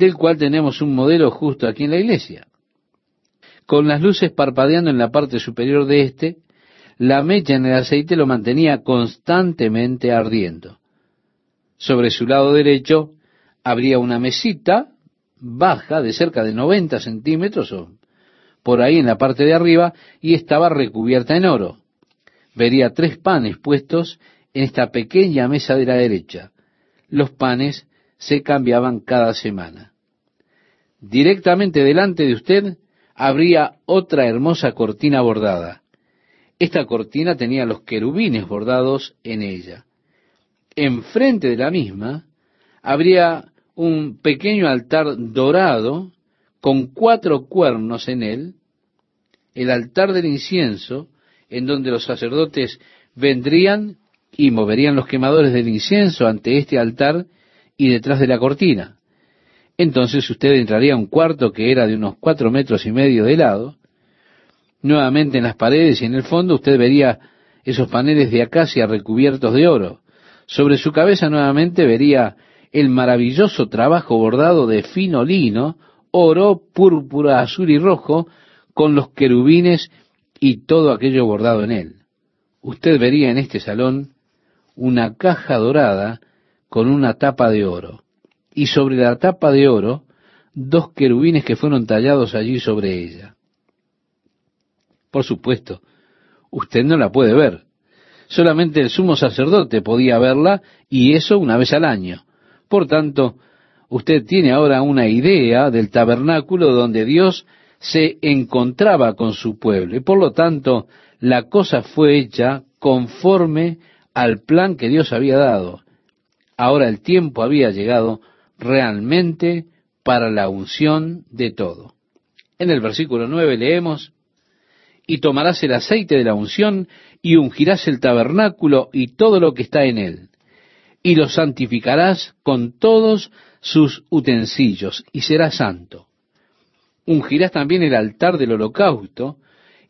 del cual tenemos un modelo justo aquí en la iglesia. Con las luces parpadeando en la parte superior de este, la mecha en el aceite lo mantenía constantemente ardiendo. Sobre su lado derecho habría una mesita baja de cerca de 90 centímetros o por ahí en la parte de arriba y estaba recubierta en oro. Vería tres panes puestos en esta pequeña mesa de la derecha. Los panes se cambiaban cada semana. Directamente delante de usted habría otra hermosa cortina bordada. Esta cortina tenía los querubines bordados en ella. Enfrente de la misma habría un pequeño altar dorado con cuatro cuernos en él, el altar del incienso, en donde los sacerdotes vendrían y moverían los quemadores del incienso ante este altar y detrás de la cortina. Entonces usted entraría a un cuarto que era de unos cuatro metros y medio de lado, Nuevamente en las paredes y en el fondo usted vería esos paneles de acacia recubiertos de oro. Sobre su cabeza nuevamente vería el maravilloso trabajo bordado de fino lino, oro, púrpura, azul y rojo, con los querubines y todo aquello bordado en él. Usted vería en este salón una caja dorada con una tapa de oro, y sobre la tapa de oro dos querubines que fueron tallados allí sobre ella. Por supuesto, usted no la puede ver. Solamente el sumo sacerdote podía verla y eso una vez al año. Por tanto, usted tiene ahora una idea del tabernáculo donde Dios se encontraba con su pueblo. Y por lo tanto, la cosa fue hecha conforme al plan que Dios había dado. Ahora el tiempo había llegado realmente para la unción de todo. En el versículo 9 leemos, y tomarás el aceite de la unción y ungirás el tabernáculo y todo lo que está en él, y lo santificarás con todos sus utensilios, y será santo. Ungirás también el altar del holocausto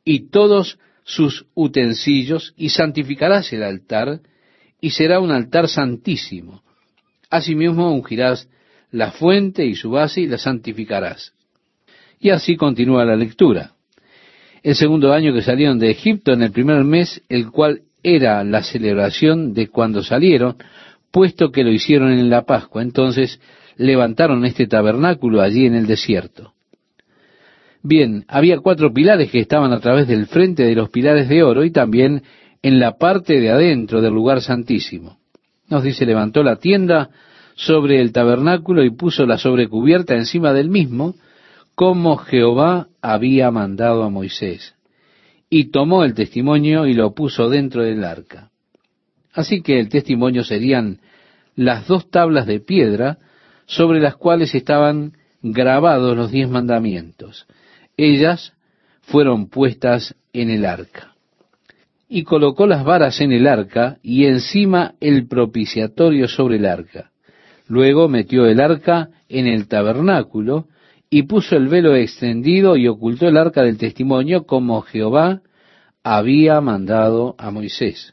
y todos sus utensilios, y santificarás el altar, y será un altar santísimo. Asimismo ungirás la fuente y su base y la santificarás. Y así continúa la lectura el segundo año que salieron de Egipto, en el primer mes, el cual era la celebración de cuando salieron, puesto que lo hicieron en la Pascua. Entonces levantaron este tabernáculo allí en el desierto. Bien, había cuatro pilares que estaban a través del frente de los pilares de oro y también en la parte de adentro del lugar santísimo. Nos dice, levantó la tienda sobre el tabernáculo y puso la sobrecubierta encima del mismo, como Jehová había mandado a Moisés. Y tomó el testimonio y lo puso dentro del arca. Así que el testimonio serían las dos tablas de piedra sobre las cuales estaban grabados los diez mandamientos. Ellas fueron puestas en el arca. Y colocó las varas en el arca y encima el propiciatorio sobre el arca. Luego metió el arca en el tabernáculo y puso el velo extendido y ocultó el arca del testimonio como Jehová había mandado a Moisés.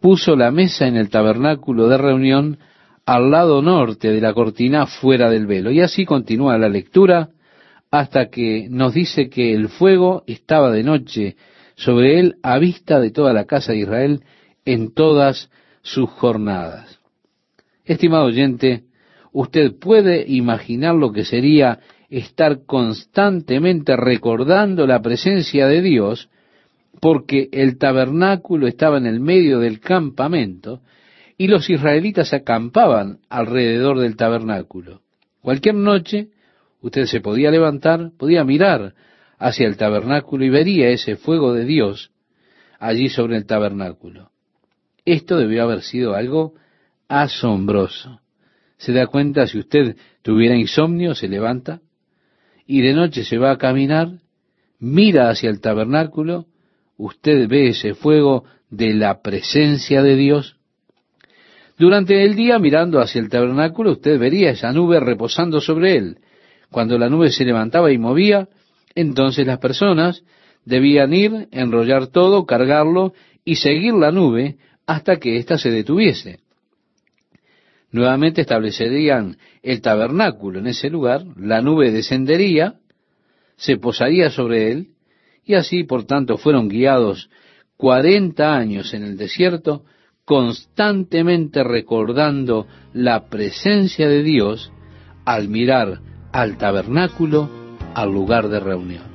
Puso la mesa en el tabernáculo de reunión al lado norte de la cortina fuera del velo. Y así continúa la lectura hasta que nos dice que el fuego estaba de noche sobre él a vista de toda la casa de Israel en todas sus jornadas. Estimado oyente, usted puede imaginar lo que sería estar constantemente recordando la presencia de Dios, porque el tabernáculo estaba en el medio del campamento y los israelitas acampaban alrededor del tabernáculo. Cualquier noche usted se podía levantar, podía mirar hacia el tabernáculo y vería ese fuego de Dios allí sobre el tabernáculo. Esto debió haber sido algo asombroso. ¿Se da cuenta si usted tuviera insomnio, se levanta y de noche se va a caminar, mira hacia el tabernáculo, usted ve ese fuego de la presencia de Dios? Durante el día, mirando hacia el tabernáculo, usted vería esa nube reposando sobre él. Cuando la nube se levantaba y movía, entonces las personas debían ir, enrollar todo, cargarlo y seguir la nube hasta que ésta se detuviese. Nuevamente establecerían el tabernáculo en ese lugar, la nube descendería, se posaría sobre él, y así, por tanto, fueron guiados cuarenta años en el desierto, constantemente recordando la presencia de Dios al mirar al tabernáculo, al lugar de reunión.